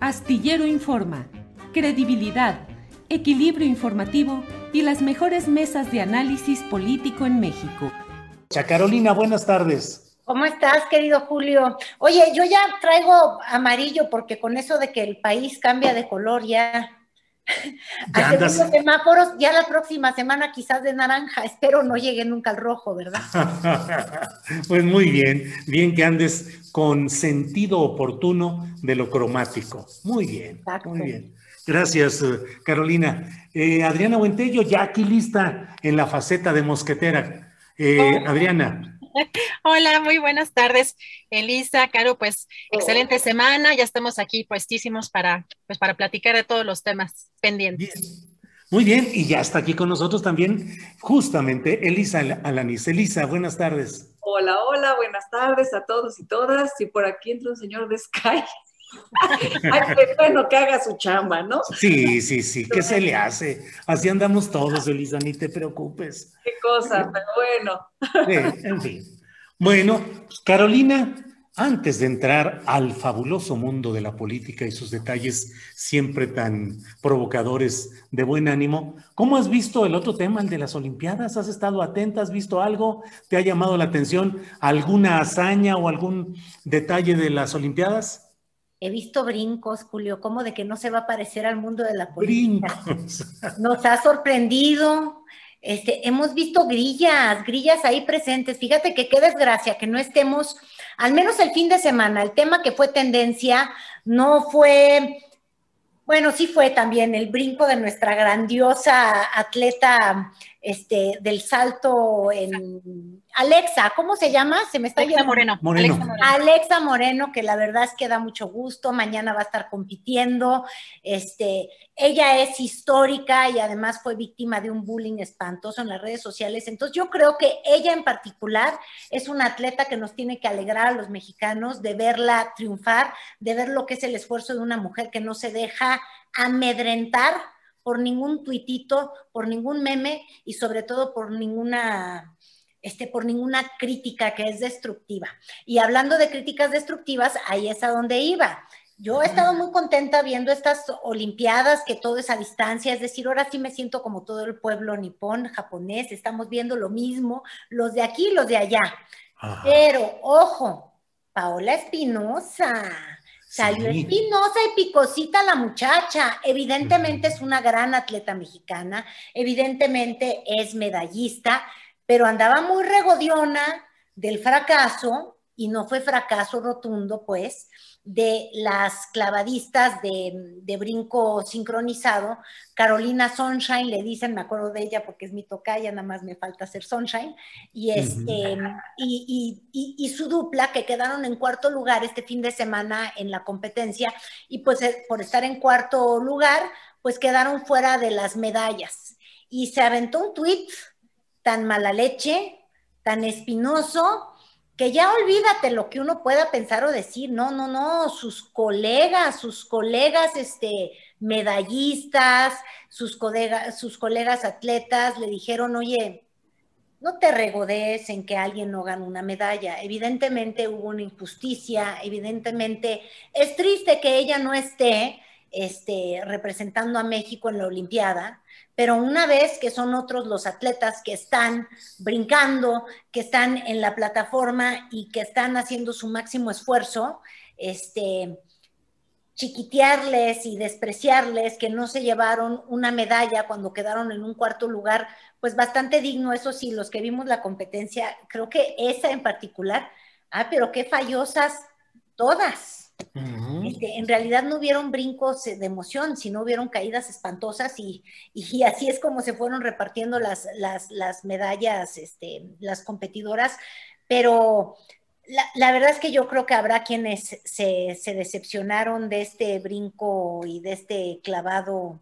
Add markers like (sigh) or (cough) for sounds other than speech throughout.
Astillero Informa, credibilidad, equilibrio informativo y las mejores mesas de análisis político en México. Carolina, buenas tardes. ¿Cómo estás, querido Julio? Oye, yo ya traigo amarillo porque con eso de que el país cambia de color ya. (laughs) Ya andas- semáforos, ya la próxima semana quizás de naranja. (laughs) Espero no llegue nunca al rojo, ¿verdad? (laughs) pues muy bien, bien que andes con sentido oportuno de lo cromático. Muy bien, Exacto. muy bien. Gracias, eh, Carolina. Eh, Adriana Buentello, ya aquí lista en la faceta de mosquetera. Eh, Adriana, (laughs) Hola, muy buenas tardes, Elisa, Caro, pues excelente semana, ya estamos aquí puestísimos para, pues, para platicar de todos los temas pendientes. bien. Muy bien, y ya está aquí con nosotros también justamente Elisa Al- Alanis. Elisa, buenas tardes. Hola, hola, buenas tardes a todos y todas. Y por aquí entra un señor de Sky. (laughs) Ay, qué bueno que haga su chamba, ¿no? Sí, sí, sí, ¿qué se le hace? Así andamos todos, Elisa, ni te preocupes. Qué cosa, pero bueno. Sí, en fin. Bueno, pues, Carolina, antes de entrar al fabuloso mundo de la política y sus detalles siempre tan provocadores de buen ánimo, ¿cómo has visto el otro tema, el de las Olimpiadas? ¿Has estado atenta? ¿Has visto algo? ¿Te ha llamado la atención alguna hazaña o algún detalle de las Olimpiadas? He visto brincos, Julio, como de que no se va a parecer al mundo de la política. Brincos. (laughs) Nos ha sorprendido. Este, hemos visto grillas, grillas ahí presentes. Fíjate que qué desgracia que no estemos, al menos el fin de semana, el tema que fue tendencia no fue, bueno, sí fue también el brinco de nuestra grandiosa atleta este, del salto en Alexa, ¿cómo se llama? Se me está Alexa yendo. Moreno. Moreno. Alexa Moreno. Alexa Moreno, que la verdad es que da mucho gusto, mañana va a estar compitiendo. Este, ella es histórica y además fue víctima de un bullying espantoso en las redes sociales. Entonces yo creo que ella en particular es una atleta que nos tiene que alegrar a los mexicanos de verla triunfar, de ver lo que es el esfuerzo de una mujer que no se deja amedrentar por ningún tuitito, por ningún meme y sobre todo por ninguna este, por ninguna crítica que es destructiva. Y hablando de críticas destructivas, ahí es a donde iba. Yo he estado muy contenta viendo estas Olimpiadas, que todo es a distancia, es decir, ahora sí me siento como todo el pueblo nipón, japonés, estamos viendo lo mismo, los de aquí y los de allá. Pero, ojo, Paola Espinosa. Salió Sí. espinosa y picosita la muchacha. Evidentemente es una gran atleta mexicana, evidentemente es medallista, pero andaba muy regodiona del fracaso, y no fue fracaso rotundo, pues, de las clavadistas de, de brinco sincronizado. Carolina Sunshine, le dicen, me acuerdo de ella porque es mi tocaya, nada más me falta hacer Sunshine, y, este, y, y- y- y su dupla, que quedaron en cuarto lugar este fin de semana en la competencia, y pues eh, por estar en cuarto lugar, pues quedaron fuera de las medallas. Y se aventó un tuit tan mala leche, tan espinoso, que ya olvídate lo que uno pueda pensar o decir, no, no, no, sus colegas, sus colegas, este, medallistas, sus colegas, sus colegas atletas le dijeron, oye, no te regodees en que alguien no gane una medalla. Evidentemente hubo una injusticia, evidentemente es triste que ella no esté este, representando a México en la Olimpiada, pero una vez que son otros los atletas que están brincando, que están en la plataforma y que están haciendo su máximo esfuerzo, este, chiquitearles y despreciarles que no se llevaron una medalla cuando quedaron en un cuarto lugar, pues bastante digno, eso sí, los que vimos la competencia, creo que esa en particular, ah, pero qué fallosas todas. En realidad no hubieron brincos de emoción, sino hubieron caídas espantosas y, y, así es como se fueron repartiendo las, las, las medallas, este, las competidoras, pero la, verdad es que yo creo que habrá quienes se, decepcionaron de este brinco y de este clavado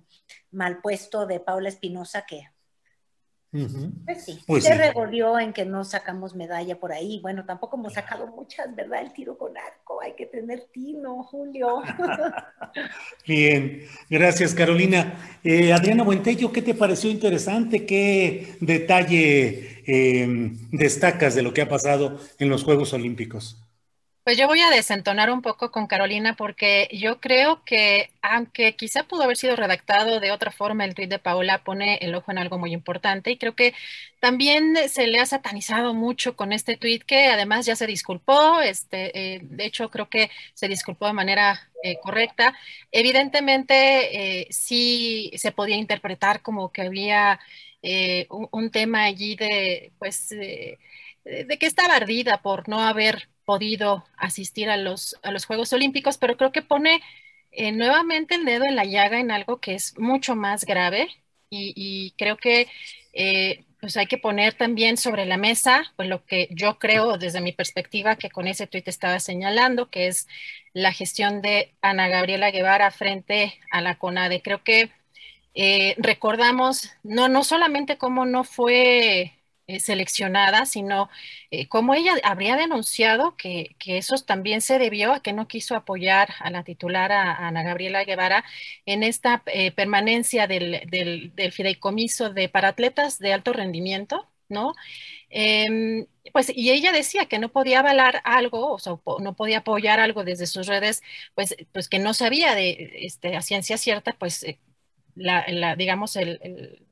mal puesto de Paula Espinosa que pues sí, pues se revolvió en que no sacamos medalla por ahí. Bueno, tampoco hemos sacado muchas, ¿verdad? El tiro con arco, hay que tener tino, Julio. (laughs) Bien, gracias Carolina. Eh, Adriana Buentello, ¿qué te pareció interesante? ¿Qué detalle Em, destacas de lo que ha pasado en los Juegos Olímpicos? Pues yo voy a desentonar un poco con Carolina porque yo creo que aunque quizá pudo haber sido redactado de otra forma, el tweet de Paola pone el ojo en algo muy importante y creo que también se le ha satanizado mucho con este tweet que además ya se disculpó, este, eh, de hecho creo que se disculpó de manera eh, correcta. Evidentemente eh, sí se podía interpretar como que había eh, un, tema allí de, pues, de que estaba ardida por no haber podido asistir a los, a los Juegos Olímpicos, pero creo que pone eh, nuevamente el dedo en la llaga en algo que es mucho más grave y, creo que eh, pues hay que poner también sobre la mesa pues lo que yo creo desde mi perspectiva que con ese tuit estaba señalando, que es la gestión de Ana Gabriela Guevara frente a la CONADE. Creo que eh, recordamos no, no solamente cómo no fue eh, seleccionada, sino eh, cómo ella habría denunciado que, eso también se debió a que no quiso apoyar a la titular, a, Ana Gabriela Guevara, en esta permanencia del, del, fideicomiso de para atletas de alto rendimiento, ¿no? Em, pues, y ella decía que no podía avalar algo, o sea, no podía apoyar algo desde sus redes, pues, pues que no sabía de este, a ciencia cierta, pues la, digamos, el,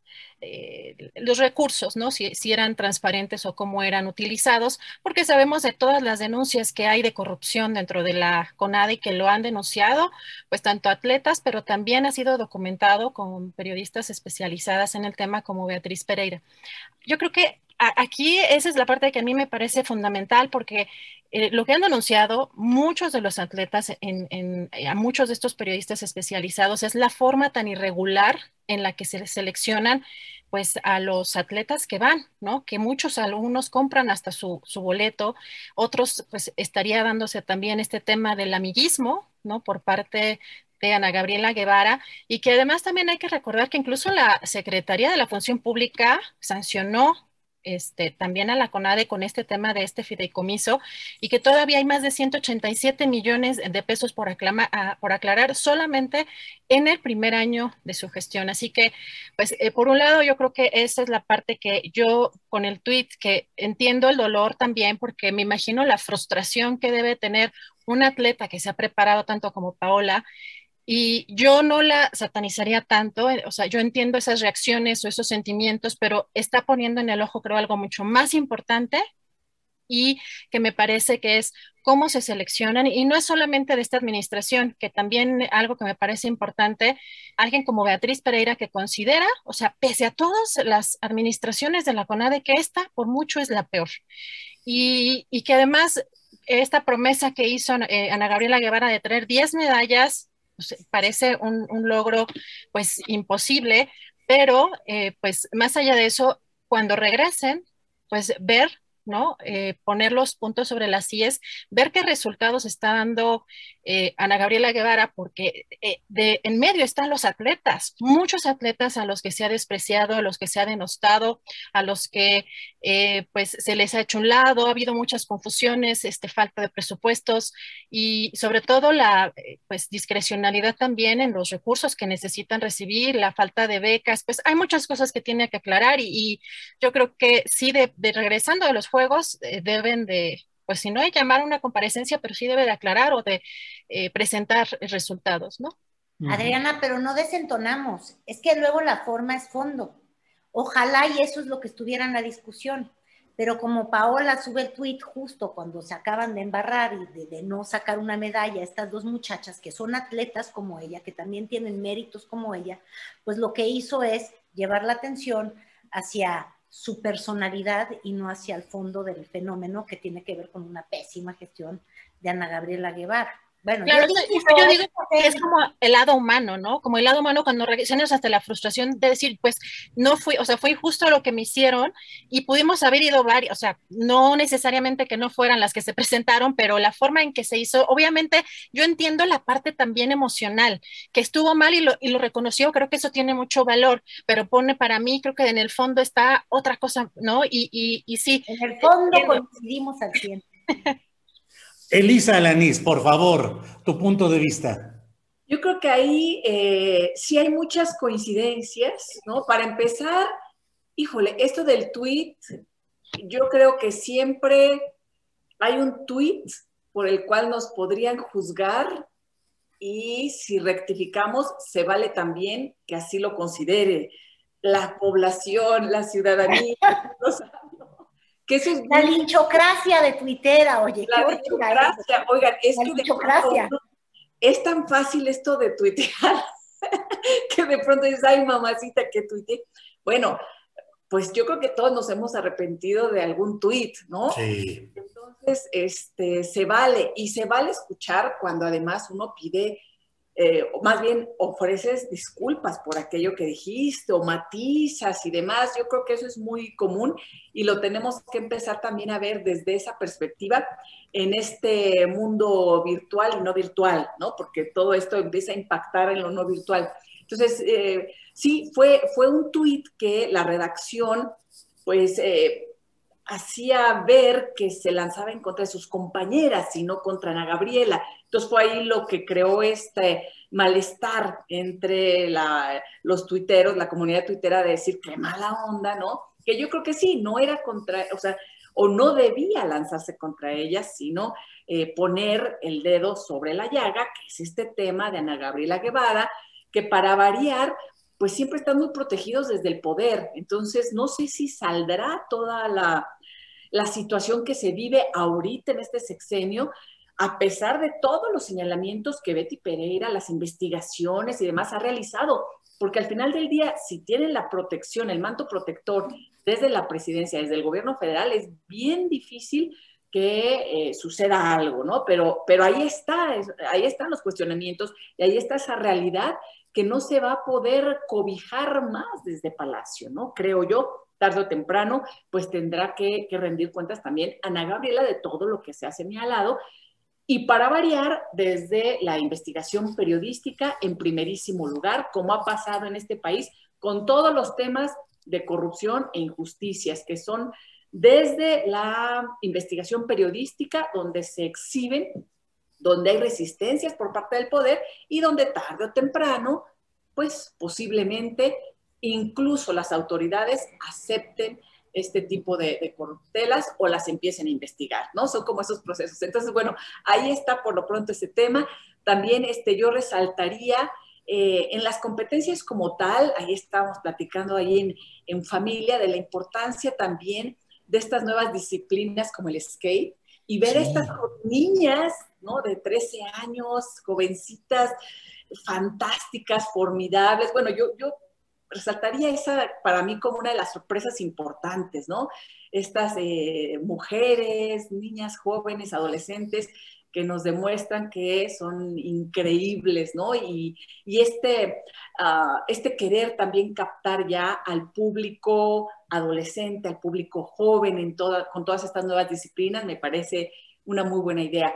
eh, los recursos, ¿no? Si, eran transparentes o cómo eran utilizados, porque sabemos de todas las denuncias que hay de corrupción dentro de la CONADE que lo han denunciado, pues tanto atletas, pero también ha sido documentado con periodistas especializadas en el tema como Beatriz Pereira. Yo creo que aquí esa es la parte que a mí me parece fundamental porque eh, lo que han denunciado muchos de los atletas, en, a muchos de estos periodistas especializados, es la forma tan irregular en la que se seleccionan pues a los atletas que van, ¿no? Que muchos alumnos compran hasta su, su, boleto, otros pues estaría dándose también este tema del amiguismo, ¿no? Por parte de Ana Gabriela Guevara y que además también hay que recordar que incluso la Secretaría de la Función Pública sancionó este, también a la CONADE con este tema de este fideicomiso y que todavía hay más de 187 millones de pesos por, por aclarar solamente en el primer año de su gestión. Así que, pues, eh, por un lado, yo creo que esa es la parte que yo con el tweet, que entiendo el dolor también, porque me imagino la frustración que debe tener un atleta que se ha preparado tanto como Paola y yo no la satanizaría tanto, eh, o sea, yo entiendo esas reacciones o esos sentimientos, pero está poniendo en el ojo, creo, algo mucho más importante y que me parece que es cómo se seleccionan, y no es solamente de esta administración, que también algo que me parece importante, alguien como Beatriz Pereira que considera, o sea, pese a todas las administraciones de la CONADE, que esta por mucho es la peor, y, y que además esta promesa que hizo eh, Ana Gabriela Guevara de traer 10 medallas parece un, logro pues imposible, pero eh, pues más allá de eso, cuando regresen, pues ver ¿no? Eh, poner los puntos sobre las IES, ver qué resultados está dando eh, Ana Gabriela Guevara, porque eh, de, en medio están los atletas, muchos atletas a los que se ha despreciado, a los que se ha denostado, a los que pues se les ha hecho un lado, ha habido muchas confusiones, este, falta de presupuestos y sobre todo la pues discrecionalidad también en los recursos que necesitan recibir, la falta de becas, pues hay muchas cosas que tiene que aclarar y, yo creo que sí, de, regresando de los juegos eh, deben de, pues si no hay llamar una comparecencia, pero sí debe de aclarar o de eh, presentar resultados, ¿no? Adriana, pero no desentonamos. Es que luego la forma es fondo. Ojalá y eso es lo que estuviera en la discusión. Pero como Paola sube el tweet justo cuando se acaban de embarrar y de, no sacar una medalla, estas dos muchachas que son atletas como ella, que también tienen méritos como ella, pues lo que hizo es llevar la atención hacia su personalidad y no hacia el fondo del fenómeno que tiene que ver con una pésima gestión de Ana Gabriela Guevara. Bueno, claro, yo, digo que es como el lado humano, ¿no? Como el lado humano cuando reaccionas hasta la frustración de decir, pues no fui, o sea, fue injusto lo que me hicieron y pudimos haber ido varios, o sea, no necesariamente que no fueran las que se (laughs) presentaron, pero la forma en que se hizo, obviamente yo entiendo la parte también emocional, que estuvo mal y lo, y lo reconoció, creo que eso tiene mucho valor, pero pone para mí, creo que en el fondo está otra cosa, ¿no? Y, y, y sí. En el fondo coincidimos al 100. (laughs) Elisa Alanis, por favor, tu punto de vista. Yo creo que ahí eh, sí hay muchas coincidencias, ¿no? Para empezar, híjole, esto del tweet, yo creo que siempre hay un tweet por el cual nos podrían juzgar y si rectificamos, se vale también que así lo considere la población, la ciudadanía, (laughs) Que eso es la linchocracia de Twitter, oye. La linchocracia, oigan, es que es tan fácil esto de tuitear (laughs) que de pronto dices, ay, mamacita, que tuite. Bueno, pues yo creo que todos nos hemos arrepentido de algún tuit, ¿no? Sí. Entonces, este, se vale, y se vale escuchar cuando además uno pide eh, más bien ofreces disculpas por aquello que dijiste o matizas y demás. Yo creo que eso es muy común y lo tenemos que empezar también a ver desde esa perspectiva en este mundo virtual y no virtual, ¿no? Porque todo esto empieza a impactar en lo no virtual. Entonces, eh, sí, fue, fue un tuit que la redacción, pues, eh, hacía ver que se lanzaba en contra de sus compañeras y no contra Ana Gabriela. Entonces fue ahí lo que creó este malestar entre los tuiteros, la comunidad tuitera de decir qué mala onda, ¿no? Que yo creo que sí, no era contra, o sea, o no debía lanzarse contra ellas, sino eh, poner el dedo sobre la llaga, que es este tema de Ana Gabriela Guevara, que para variar, pues siempre están muy protegidos desde el poder. Entonces, no sé si saldrá toda la, la situación que se vive ahorita en este sexenio, a pesar de todos los señalamientos que Betty Pereira, las investigaciones y demás ha realizado, porque al final del día, si tienen la protección, el manto protector desde la presidencia, desde el gobierno federal, es bien difícil que eh, suceda algo, ¿no? Pero, pero ahí está, ahí están los cuestionamientos y ahí está esa realidad que no se va a poder cobijar más desde Palacio, ¿no? Creo yo, tarde o temprano, pues tendrá que, que rendir cuentas también Ana Gabriela de todo lo que se ha señalado y para variar, desde la investigación periodística en primerísimo lugar, como ha pasado en este país con todos los temas de corrupción e injusticias, que son desde la investigación periodística, donde se exhiben, donde hay resistencias por parte del poder y donde tarde o temprano, pues posiblemente incluso las autoridades acepten este tipo de, corruptelas o las empiecen a investigar, ¿no? Son como esos procesos. Entonces, bueno, ahí está por lo pronto ese tema. También este, yo resaltaría eh, en las competencias como tal, ahí estamos platicando ahí en, en familia de la importancia también de estas nuevas disciplinas como el skate y ver estas niñas, ¿no? De 13 años, jovencitas, fantásticas, formidables. Bueno, yo, yo resaltaría esa para mí como una de las sorpresas importantes, ¿no? Estas eh, mujeres, niñas, jóvenes, adolescentes que nos demuestran que son increíbles, ¿no? Y, este, ah, este querer también captar ya al público adolescente, al público joven en toda, con todas estas nuevas disciplinas, me parece una muy buena idea.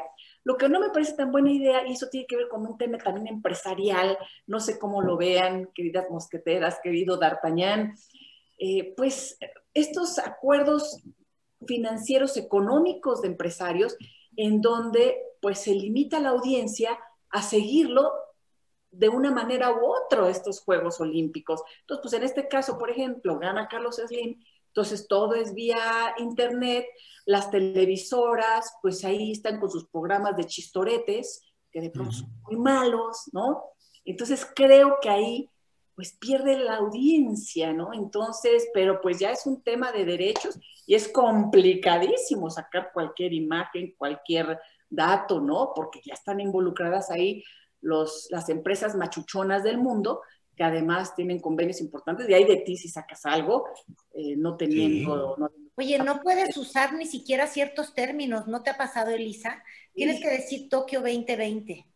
Lo que no me parece tan buena idea, y eso tiene que ver con un tema también empresarial, no sé cómo lo vean, queridas mosqueteras, querido D'Artagnan, eh, pues estos acuerdos financieros económicos de empresarios en donde pues se limita la audiencia a seguirlo de una manera u otra estos Juegos Olímpicos. Entonces, pues en este caso, por ejemplo, gana Carlos Slim, entonces todo es vía internet, las televisoras, pues ahí están con sus programas de chistoretes, que de pronto son muy malos, ¿no? Entonces creo que ahí pues pierde la audiencia, ¿no? Entonces, pero pues ya es un tema de derechos y es complicadísimo sacar cualquier imagen, cualquier dato, ¿no? Porque ya están involucradas ahí los, las empresas machuchonas del mundo que además tienen convenios importantes, y ahí de ti si sacas algo, eh, no teniendo... Oye, no puedes usar ni siquiera ciertos términos, ¿no te ha pasado, Elisa? Tienes que decir Tokio 2020.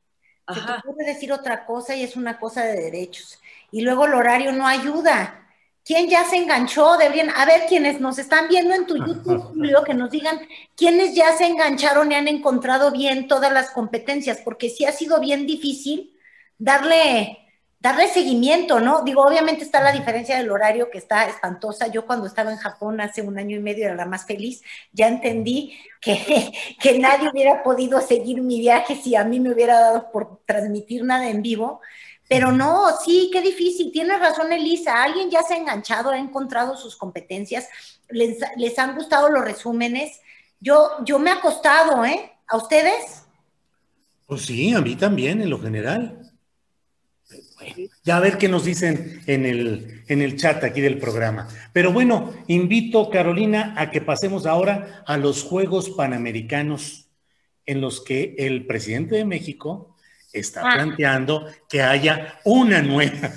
Ajá. Se te puede decir otra cosa y es una cosa de derechos. Y luego el horario no ayuda. ¿Quién ya se enganchó? Deberían, a ver, quienes nos están viendo en tu YouTube, (laughs) Julio, que nos digan quiénes ya se engancharon y han encontrado bien todas las competencias, porque sí ha sido bien difícil darle darle seguimiento, ¿no? Digo, obviamente está la diferencia del horario que está espantosa. Yo cuando estaba en Japón hace un año y medio era la más feliz, ya entendí que, (laughs) que nadie hubiera podido seguir mi viaje si a mí me hubiera dado por transmitir nada en vivo. Pero no, sí, qué difícil. Tienes razón, Elisa. Alguien ya se ha enganchado, ha encontrado sus competencias, les, les han gustado los resúmenes. Yo, yo me ha costado, ¿eh? ¿A ustedes? Pues sí, a mí también, en lo general. Ya a ver qué nos dicen en el, en el chat aquí del programa. Pero bueno, invito, Carolina, a que pasemos ahora a los Juegos Panamericanos en los que el presidente de México está ah. planteando que haya una nueva.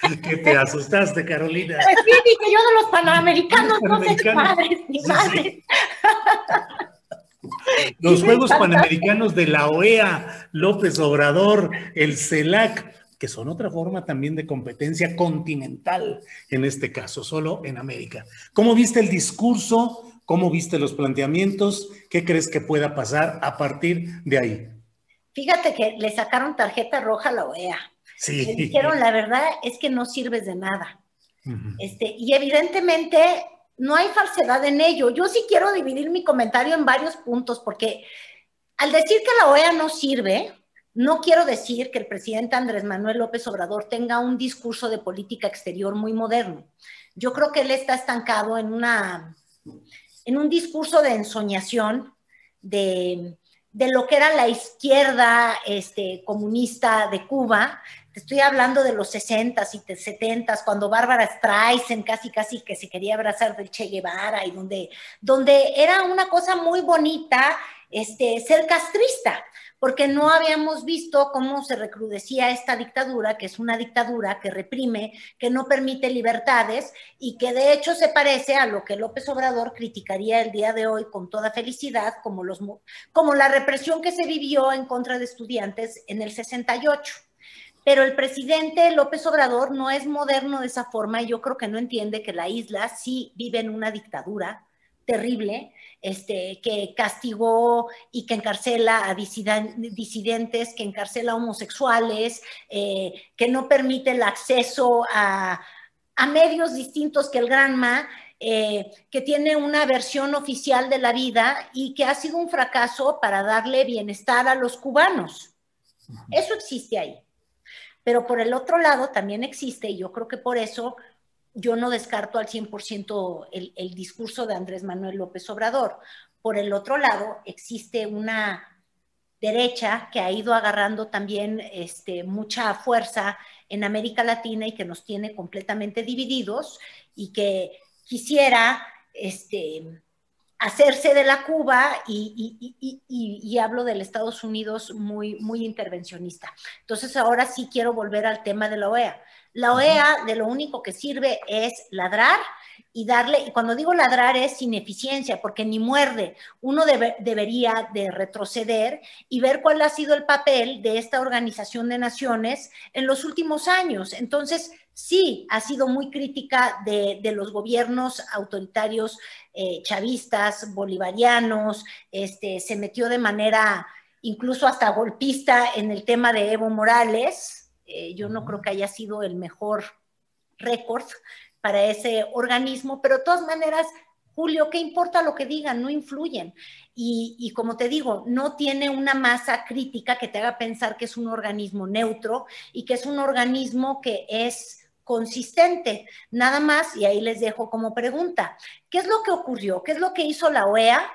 (laughs) que te asustaste, Carolina. Pues sí, dije yo de los Panamericanos, no sé qué madres, ni madres. Los Juegos Panamericanos de la OEA, López Obrador, el CELAC, que son otra forma también de competencia continental, en este caso, solo en América. ¿Cómo viste el discurso? ¿Cómo viste los planteamientos? ¿Qué crees que pueda pasar a partir de ahí? Fíjate que le sacaron tarjeta roja a la OEA. Sí. Le dijeron, la verdad es que no sirves de nada. este, y evidentemente no hay falsedad en ello. Yo sí quiero dividir mi comentario en varios puntos, porque al decir que la OEA no sirve, no quiero decir que el presidente Andrés Manuel López Obrador tenga un discurso de política exterior muy moderno. Yo creo que él está estancado en, una, en un discurso de ensoñación de, de lo que era la izquierda este, comunista de Cuba. Estoy hablando de los 60s y 70s, cuando Bárbara Streisand casi, casi que se quería abrazar del Che Guevara y donde, donde era una cosa muy bonita este, ser castrista porque no habíamos visto cómo se recrudecía esta dictadura, que es una dictadura que reprime, que no permite libertades y que de hecho se parece a lo que López Obrador criticaría el día de hoy con toda felicidad, como, los, como la represión que se vivió en contra de estudiantes en el 68 pero el presidente López Obrador no es moderno de esa forma y yo creo que no entiende que la isla sí vive en una dictadura terrible, este, que castigó y que encarcela a disidentes, que encarcela a homosexuales, eh, que no permite el acceso a, medios distintos que el Granma, eh, que tiene una versión oficial de la vida y que ha sido un fracaso para darle bienestar a los cubanos. Eso existe ahí. Pero por el otro lado también existe, y yo creo que por eso yo no descarto al 100% el, el discurso de Andrés Manuel López Obrador. Por el otro lado, existe una derecha que ha ido agarrando también este, mucha fuerza en América Latina y que nos tiene completamente divididos y que quisiera este, hacerse de la Cuba y, y, hablo del Estados Unidos muy, muy intervencionista. Entonces ahora sí quiero volver al tema de la OEA. La OEA de lo único que sirve es ladrar y darle, y cuando digo ladrar es ineficiencia, porque ni muerde. Uno debería de retroceder y ver cuál ha sido el papel de esta organización de naciones en los últimos años. Entonces, sí, ha sido muy crítica de, los gobiernos autoritarios eh, chavistas, bolivarianos, este, se metió de manera incluso hasta golpista en el tema de Evo Morales, eh, yo no creo que haya sido el mejor récord para ese organismo, pero de todas maneras, Julio, ¿qué importa lo que digan? No influyen. Y, y, como te digo, no tiene una masa crítica que te haga pensar que es un organismo neutro y que es un organismo que es consistente. Nada más, y ahí les dejo como pregunta, ¿qué es lo que ocurrió? ¿Qué es lo que hizo la OEA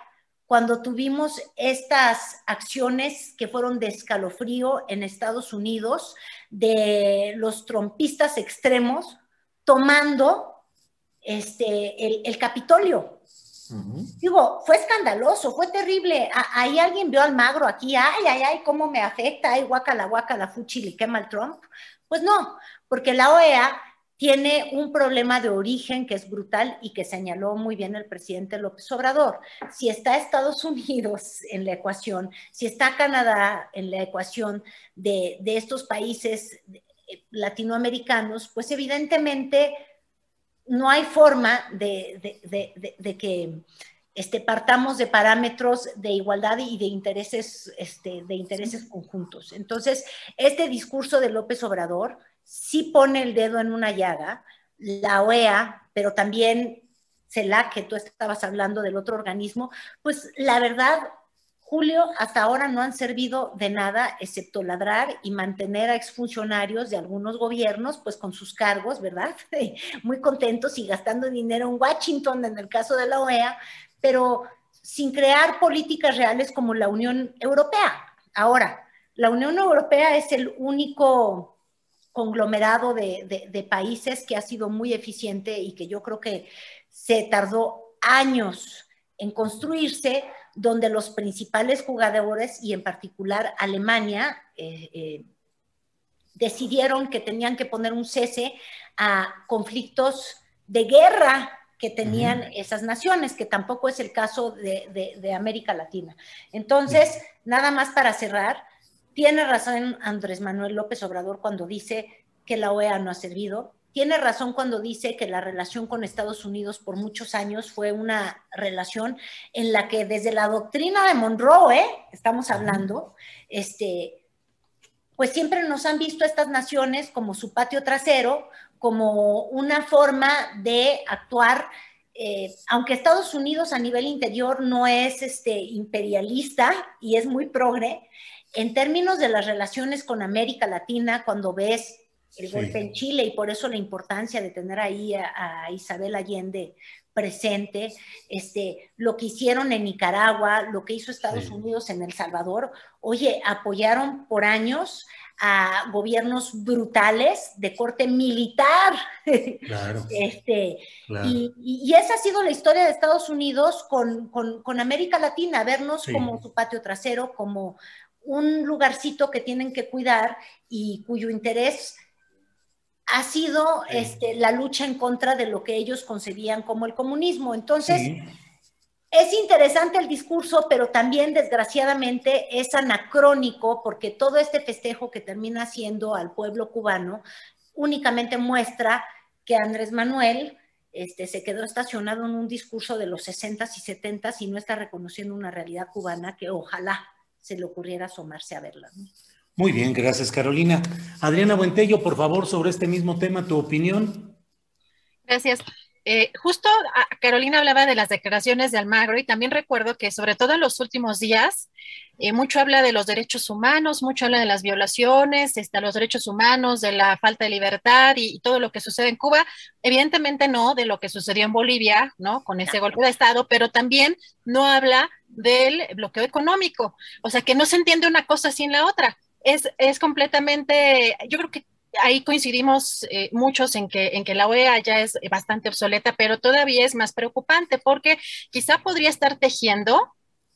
cuando tuvimos estas acciones que fueron de escalofrío en Estados Unidos de los trompistas extremos tomando este, el, Capitolio. Digo, fue escandaloso, fue terrible. ahí alguien vio al magro aquí, ay, ay, ay, cómo me afecta, ay, guacala, guacala, fuchi, le quema el Trump. Pues no, porque la OEA tiene un problema de origen que es brutal y que señaló muy bien el presidente López Obrador. Si está Estados (laughs) Unidos en la ecuación, si está Canadá en la ecuación de, estos países eh, latinoamericanos, pues evidentemente no hay forma de, que este, partamos de parámetros de igualdad y de intereses, este, de intereses conjuntos. Entonces, este discurso de López Obrador sí pone el dedo en una llaga, la OEA, pero también CELAC, que tú estabas hablando del otro organismo, pues la verdad, Julio, hasta ahora no han servido de nada excepto ladrar y mantener a exfuncionarios de algunos gobiernos, pues con sus cargos, ¿verdad? (laughs) Muy contentos y gastando dinero en Washington en el caso de la OEA, pero sin crear políticas reales como la Unión Europea. Ahora, la Unión Europea es el único conglomerado de, países que ha sido muy eficiente y que yo creo que se tardó años en construirse, donde los principales jugadores, y en particular Alemania, eh, eh, decidieron que tenían que poner un cese a conflictos de guerra que tenían esas naciones, que tampoco es el caso de, de América Latina. Entonces, nada más para cerrar, tiene razón Andrés Manuel López Obrador cuando dice que la OEA no ha servido. Tiene razón cuando dice que la relación con Estados Unidos por muchos años fue una relación en la que desde la doctrina de Monroe, ¿eh? estamos hablando, este, pues siempre nos han visto estas naciones como su patio trasero, como una forma de actuar eh, aunque Estados Unidos a nivel interior no es este, imperialista y es muy progre, en términos de las relaciones con América Latina, cuando ves el golpe en Chile y por eso la importancia de tener ahí a, Isabel Allende presente, este, lo que hicieron en Nicaragua, lo que hizo Estados Unidos en El Salvador, oye, apoyaron por años a gobiernos brutales de corte militar. Claro, (laughs) este, Y, esa ha sido la historia de Estados Unidos con, con América Latina, vernos como su patio trasero, como un lugarcito que tienen que cuidar y cuyo interés ha sido este, la lucha en contra de lo que ellos concebían como el comunismo. Entonces, es interesante el discurso, pero también desgraciadamente es anacrónico porque todo este festejo que termina siendo al pueblo cubano únicamente muestra que Andrés Manuel este, se quedó estacionado en un discurso de los 60s y 70s y no está reconociendo una realidad cubana que ojalá se le ocurriera asomarse a verla. Muy bien, gracias Carolina. Adriana Buentello, por favor, sobre este mismo tema, tu opinión. Gracias. Eh, justo Carolina hablaba de las declaraciones de Almagro y también recuerdo que sobre todo en los últimos días, eh, mucho habla de los derechos humanos, mucho habla de las violaciones, de los derechos humanos, de la falta de libertad y, todo lo que sucede en Cuba. Evidentemente no de lo que sucedió en Bolivia, ¿no? Con ese golpe de Estado, pero también no habla del bloqueo económico. O sea, que no se entiende una cosa sin la otra es, completamente, yo creo que ahí coincidimos eh, muchos en que, en que la OEA ya es bastante obsoleta, pero todavía es más preocupante porque quizá podría estar tejiendo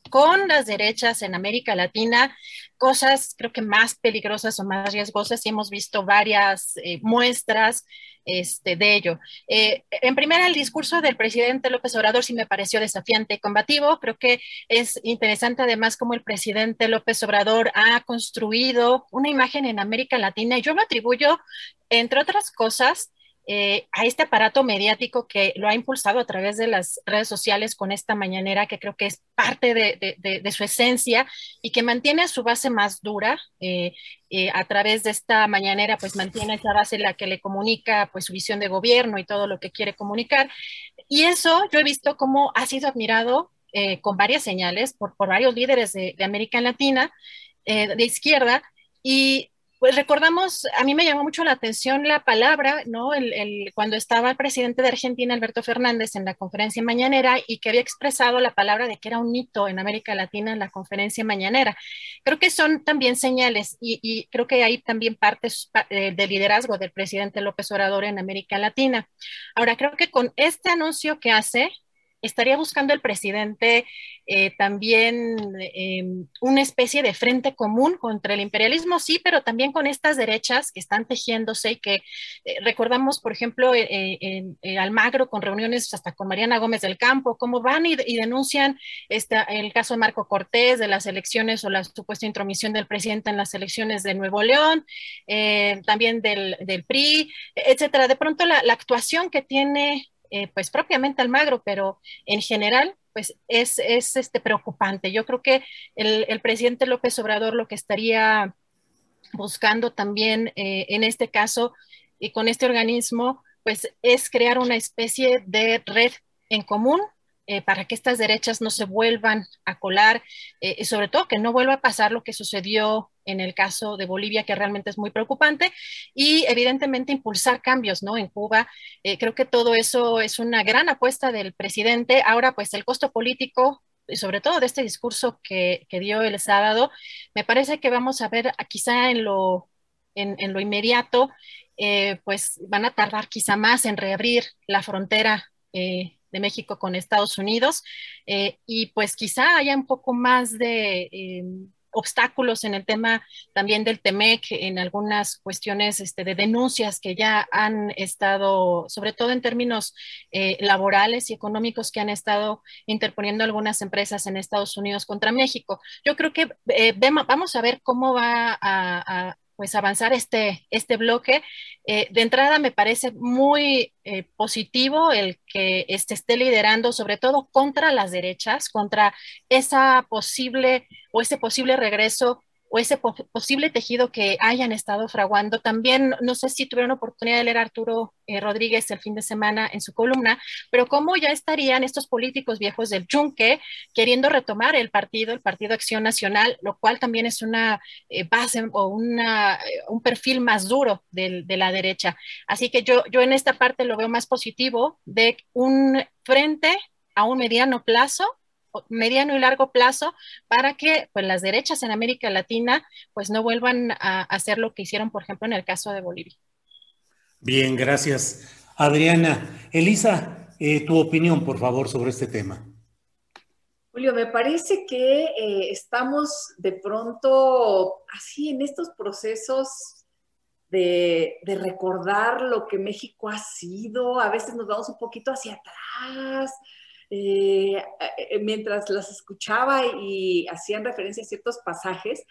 con las derechas en América Latina cosas creo que más peligrosas o más riesgosas y hemos visto varias eh, muestras este, de ello. Eh, en primera, el discurso del presidente López Obrador sí me pareció desafiante y combativo. Creo que es interesante además cómo el presidente López Obrador ha construido una imagen en América Latina y yo lo atribuyo, entre otras cosas, eh, a este aparato mediático que lo ha impulsado a través de las redes sociales con esta mañanera, que creo que es parte de, su esencia y que mantiene a su base más dura. Eh, eh, a través de esta mañanera, pues mantiene esa base la que le comunica pues su visión de gobierno y todo lo que quiere comunicar. Y eso yo he visto cómo ha sido admirado con varias señales por varios líderes de, América Latina, de izquierda, y Pues recordamos, a mí me llamó mucho la atención la palabra, ¿no? El, cuando estaba el presidente de Argentina, Alberto Fernández, en la conferencia mañanera y que había expresado la palabra de que era un hito en América Latina en la conferencia mañanera. Creo que son también señales y, creo que hay también partes eh, del liderazgo del presidente López Obrador en América Latina. Ahora, creo que con este anuncio que hace, estaría buscando el presidente eh, también eh, una especie de frente común contra el imperialismo, sí, pero también con estas derechas que están tejiéndose y que eh, recordamos, por ejemplo, en Almagro con reuniones hasta con Mariana Gómez del Campo, cómo van y, denuncian este, el caso de Marco Cortés, de las elecciones o la supuesta intromisión del presidente en las elecciones de Nuevo León, también del, del, PRI, etcétera. De pronto la actuación que tiene eh, pues propiamente Almagro, pero en general, pues es, es este, preocupante. Yo creo que el, presidente López Obrador lo que estaría buscando también eh, en este caso y con este organismo, pues es crear una especie de red en común eh, para que estas derechas no se vuelvan a colar y sobre todo que no vuelva a pasar lo que sucedió en el caso de Bolivia, que realmente es muy preocupante, y evidentemente impulsar cambios, ¿no? En Cuba, eh, creo que todo eso es una gran apuesta del presidente. Ahora, pues el costo político y sobre todo de este discurso que, dio el sábado, me parece que vamos a ver quizá en lo, en, lo inmediato, eh, pues van a tardar quizá más en reabrir la frontera eh, de México con Estados Unidos y pues quizá haya un poco más de obstáculos en el tema también del TEMEC, en algunas cuestiones este, de denuncias que ya han estado, sobre todo en términos eh, laborales y económicos, que han estado interponiendo algunas empresas en Estados Unidos contra México. Yo creo que eh, vamos a ver cómo va a pues avanzar este, este bloque. Eh, de entrada me parece muy eh, positivo el que este esté liderando, sobre todo contra las derechas, contra esa posible o ese posible regreso o ese posible tejido que hayan estado fraguando. También, no sé si tuvieron oportunidad de leer Arturo eh, Rodríguez el fin de semana en su columna, pero cómo ya estarían estos políticos viejos del Chunque queriendo retomar el partido, el Partido Acción Nacional, lo cual también es una eh, base o una, eh, un perfil más duro de la derecha. Así que yo, yo en esta parte lo veo más positivo de un frente a un mediano plazo mediano y largo plazo para que pues, las derechas en América Latina pues no vuelvan a hacer lo que hicieron, por ejemplo, en el caso de Bolivia. Bien, gracias. Adriana, Elisa, eh, tu opinión, por favor, sobre este tema. Julio, me parece que eh, estamos de pronto así en estos procesos de, de, recordar lo que México ha sido. A veces nos vamos un poquito hacia atrás, eh, eh, mientras las escuchaba y hacían referencia a ciertos pasajes,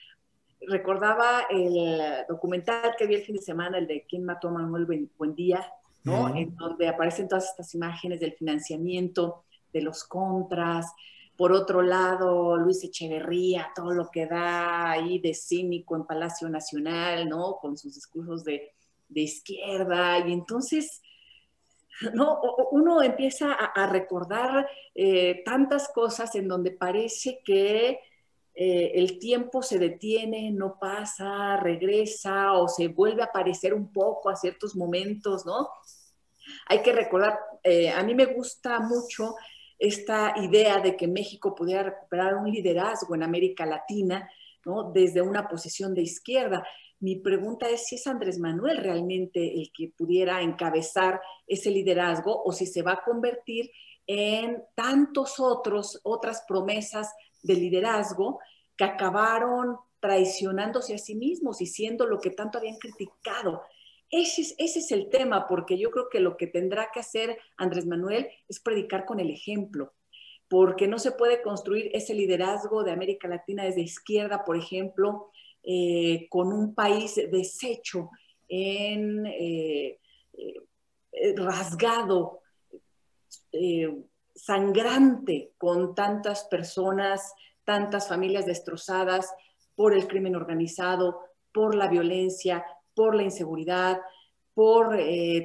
recordaba el documental que vi el fin de semana, el de ¿Quién mató a Manuel Buendía? ¿no? En donde aparecen todas estas imágenes del financiamiento, de los contras. Por otro lado, Luis Echeverría, todo lo que da ahí de cínico en Palacio Nacional, ¿no? Con sus discursos de, de izquierda. Y entonces ¿no? Uno empieza a, recordar eh, tantas cosas en donde parece que eh, el tiempo se detiene, no pasa, regresa o se vuelve a aparecer un poco a ciertos momentos, ¿no? Hay que recordar, eh, a mí me gusta mucho esta idea de que México pudiera recuperar un liderazgo en América Latina, ¿no? Desde una posición de izquierda. Mi pregunta es si es Andrés Manuel realmente el que pudiera encabezar ese liderazgo o si se va a convertir en tantos otros, otras promesas de liderazgo que acabaron traicionándose a sí mismos y siendo lo que tanto habían criticado. Ese es, ese es el tema, porque yo creo que lo que tendrá que hacer Andrés Manuel es predicar con el ejemplo, porque no se puede construir ese liderazgo de América Latina desde izquierda, por ejemplo, eh, con un país deshecho, eh, eh, rasgado, sangrante, con tantas personas, tantas familias destrozadas por el crimen organizado, por la violencia, por la inseguridad, por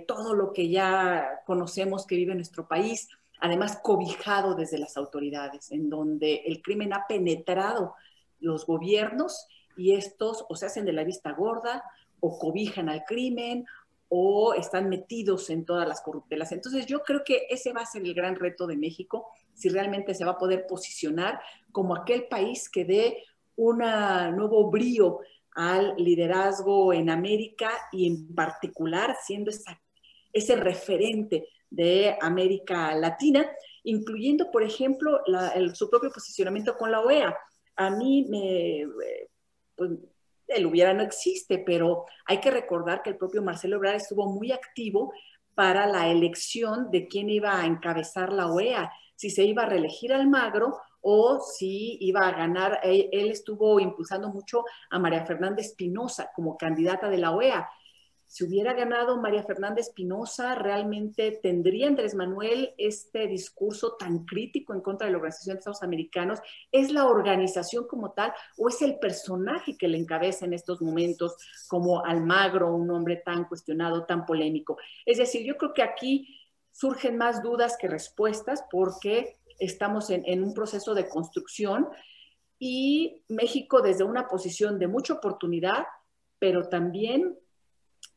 todo lo que ya conocemos que vive nuestro país, además cobijado desde las autoridades, en donde el crimen ha penetrado los gobiernos y estos o se hacen de la vista gorda o cobijan al crimen o están metidos en todas las corruptelas. Entonces yo creo que ese va a ser el gran reto de México, si realmente se va a poder posicionar como aquel país que dé un nuevo brío al liderazgo en América y en particular siendo ese referente de América Latina, incluyendo, por ejemplo, su propio posicionamiento con la OEA. A mí me, pues, el hubiera no existe, pero hay que recordar que el propio Marcelo Ebrard estuvo muy activo para la elección de quién iba a encabezar la OEA, si se iba a reelegir Almagro o si iba a ganar, él, estuvo impulsando mucho a María Fernanda Espinosa como candidata de la OEA. Si hubiera ganado María Fernanda Espinosa, realmente tendría Andrés Manuel este discurso tan crítico en contra de la Organización de Estados Americanos. ¿Es la organización como tal o es el personaje que le encabeza en estos momentos como Almagro, un hombre tan cuestionado, tan polémico? Es decir, yo creo que aquí surgen más dudas que respuestas porque estamos en, un proceso de construcción y México desde una posición de mucha oportunidad, pero también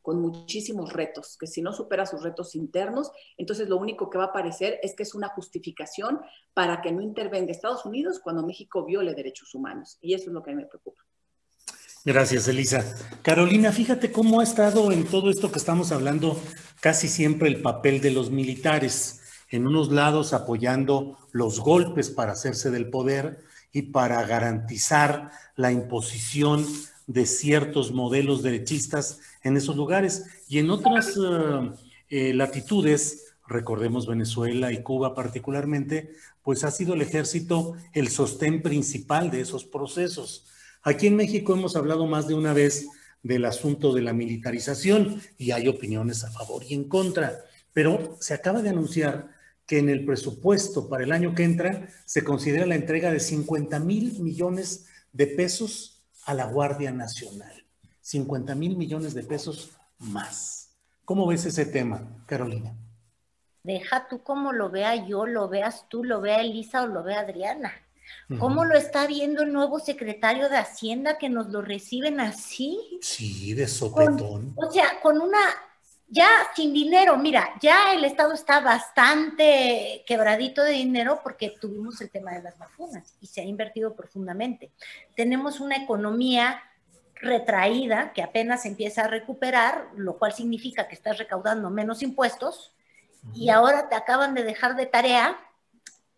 con muchísimos retos, que si no supera sus retos internos, entonces lo único que va a aparecer es que es una justificación para que no intervenga Estados Unidos cuando México viole derechos humanos. Y eso es lo que a mí me preocupa. Gracias, Elisa. Carolina, fíjate cómo ha estado en todo esto que estamos hablando casi siempre el papel de los militares en unos lados apoyando los golpes para hacerse del poder y para garantizar la imposición de ciertos modelos derechistas en esos lugares. Y en otras eh, eh, latitudes, recordemos Venezuela y Cuba particularmente, pues ha sido el ejército el sostén principal de esos procesos. Aquí en México hemos hablado más de una vez del asunto de la militarización y hay opiniones a favor y en contra, pero se acaba de anunciar que en el presupuesto para el año que entra se considera la entrega de 50 mil millones de pesos a la Guardia Nacional. 50 mil millones de pesos más. ¿Cómo ves ese tema, Carolina? Deja tú cómo lo vea yo, lo veas tú, lo vea Elisa o lo vea Adriana. ¿Cómo lo está viendo el nuevo secretario de Hacienda que nos lo reciben así? Sí, de sopetón. o sea, con una ya sin dinero, mira, ya el Estado está bastante quebradito de dinero porque tuvimos el tema de las vacunas y se ha invertido profundamente. Tenemos una economía retraída que apenas empieza a recuperar, lo cual significa que estás recaudando menos impuestos y ahora te acaban de dejar de tarea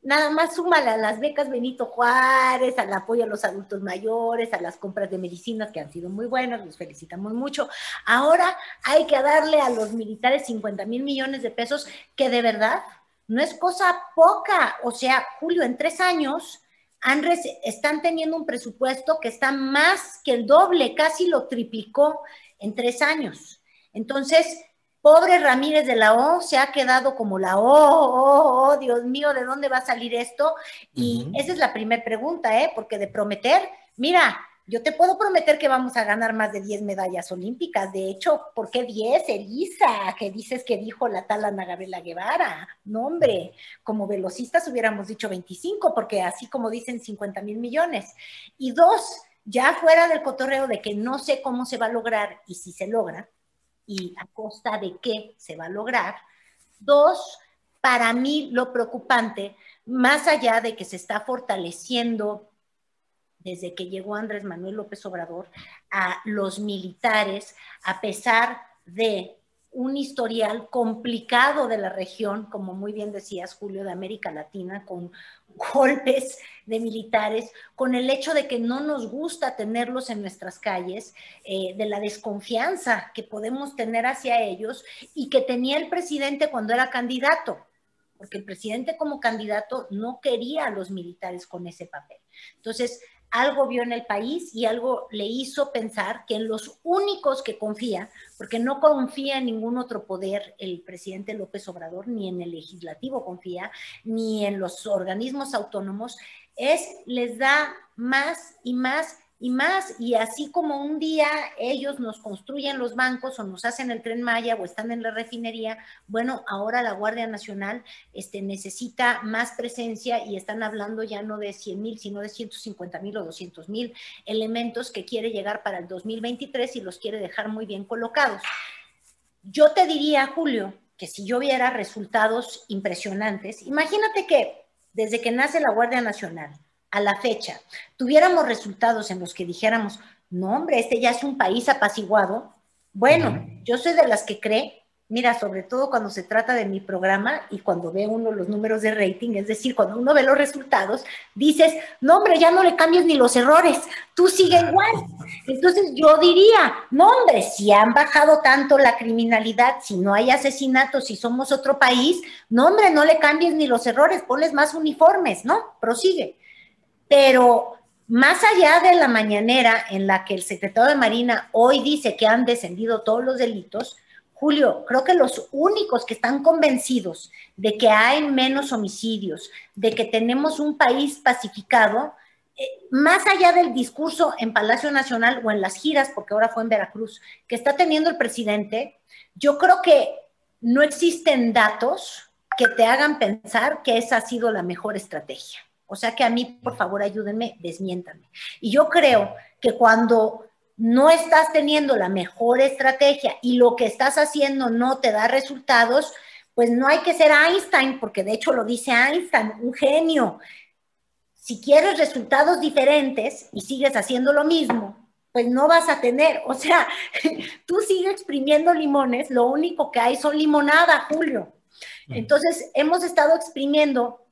Nada más súmale a las becas Benito Juárez, al apoyo a los adultos mayores, a las compras de medicinas que han sido muy buenas, los felicitamos mucho. Ahora hay que darle a los militares 50 mil millones de pesos, que de verdad no es cosa poca. O sea, Julio, en tres años han están teniendo un presupuesto que está más que el doble, casi lo triplicó en tres años. Entonces, Pobre Ramírez de la O se ha quedado como la O, oh, oh, Dios mío, ¿de dónde va a salir esto? Y esa es la primera pregunta, ¿eh? Porque de prometer, mira, yo te puedo prometer que vamos a ganar más de 10 medallas olímpicas. De hecho, ¿por qué 10, Elisa? Que dices que dijo la tal Ana Gabriela Guevara. No, hombre, como velocistas hubiéramos dicho 25, porque así como dicen 50 mil millones. Y dos, ya fuera del cotorreo de que no sé cómo se va a lograr y si se logra, y a costa de qué se va a lograr. Dos, para mí lo preocupante, más allá de que se está fortaleciendo desde que llegó Andrés Manuel López Obrador a los militares, a pesar de un historial complicado de la región, como muy bien decías, Julio, de América Latina, con (laughs) golpes de militares, con el hecho de que no nos gusta tenerlos en nuestras calles, eh, de la desconfianza que podemos tener hacia ellos y que tenía el presidente cuando era candidato, porque el presidente como candidato no quería a los militares con ese papel. Entonces, algo vio en el país y algo le hizo pensar que en los únicos que confía, porque no confía en ningún otro poder el presidente López Obrador, ni en el legislativo confía, ni en los organismos autónomos, es les da más y más y más. Y así como un día ellos nos construyen los bancos o nos hacen el tren Maya o están en la refinería, bueno, ahora la Guardia Nacional este, necesita más presencia y están hablando ya no de 100 mil, sino de 150 mil o 200 mil elementos que quiere llegar para el 2023 y los quiere dejar muy bien colocados. Yo te diría, Julio, que si yo viera resultados impresionantes, imagínate que desde que nace la Guardia Nacional, a la fecha tuviéramos resultados en los que dijéramos, no hombre, este ya es un país apaciguado, bueno, yo soy de las que cree, mira, sobre todo cuando se trata de mi programa y cuando ve uno los números de rating, es decir, cuando uno ve los resultados, dices, no hombre, ya no le cambies ni los errores, tú sigue igual. Entonces yo diría, no hombre, si han bajado tanto la criminalidad, si no hay asesinatos, si somos otro país, no hombre, no le cambies ni los errores, ponles más uniformes, ¿no? Prosigue. Pero más allá de la mañanera en la que el secretario de Marina hoy dice que han descendido todos los delitos, Julio, creo que los únicos que están convencidos de que hay menos homicidios, de que tenemos un país pacificado, eh, más allá del discurso en Palacio Nacional o en las giras, porque ahora fue en Veracruz, que está teniendo el presidente, yo creo que no existen datos que te hagan pensar que esa ha sido la mejor estrategia. O sea que a mí, por favor, ayúdenme, desmiéntanme. Y yo creo que cuando no estás teniendo la mejor estrategia y lo que estás haciendo no te da resultados, pues no hay que ser Einstein, porque de hecho lo dice Einstein, un genio. Si quieres resultados diferentes y sigues haciendo lo mismo, pues no vas a tener, o sea, (laughs) tú sigues exprimiendo limones, lo único que hay son limonada, Julio. Entonces, hemos estado exprimiendo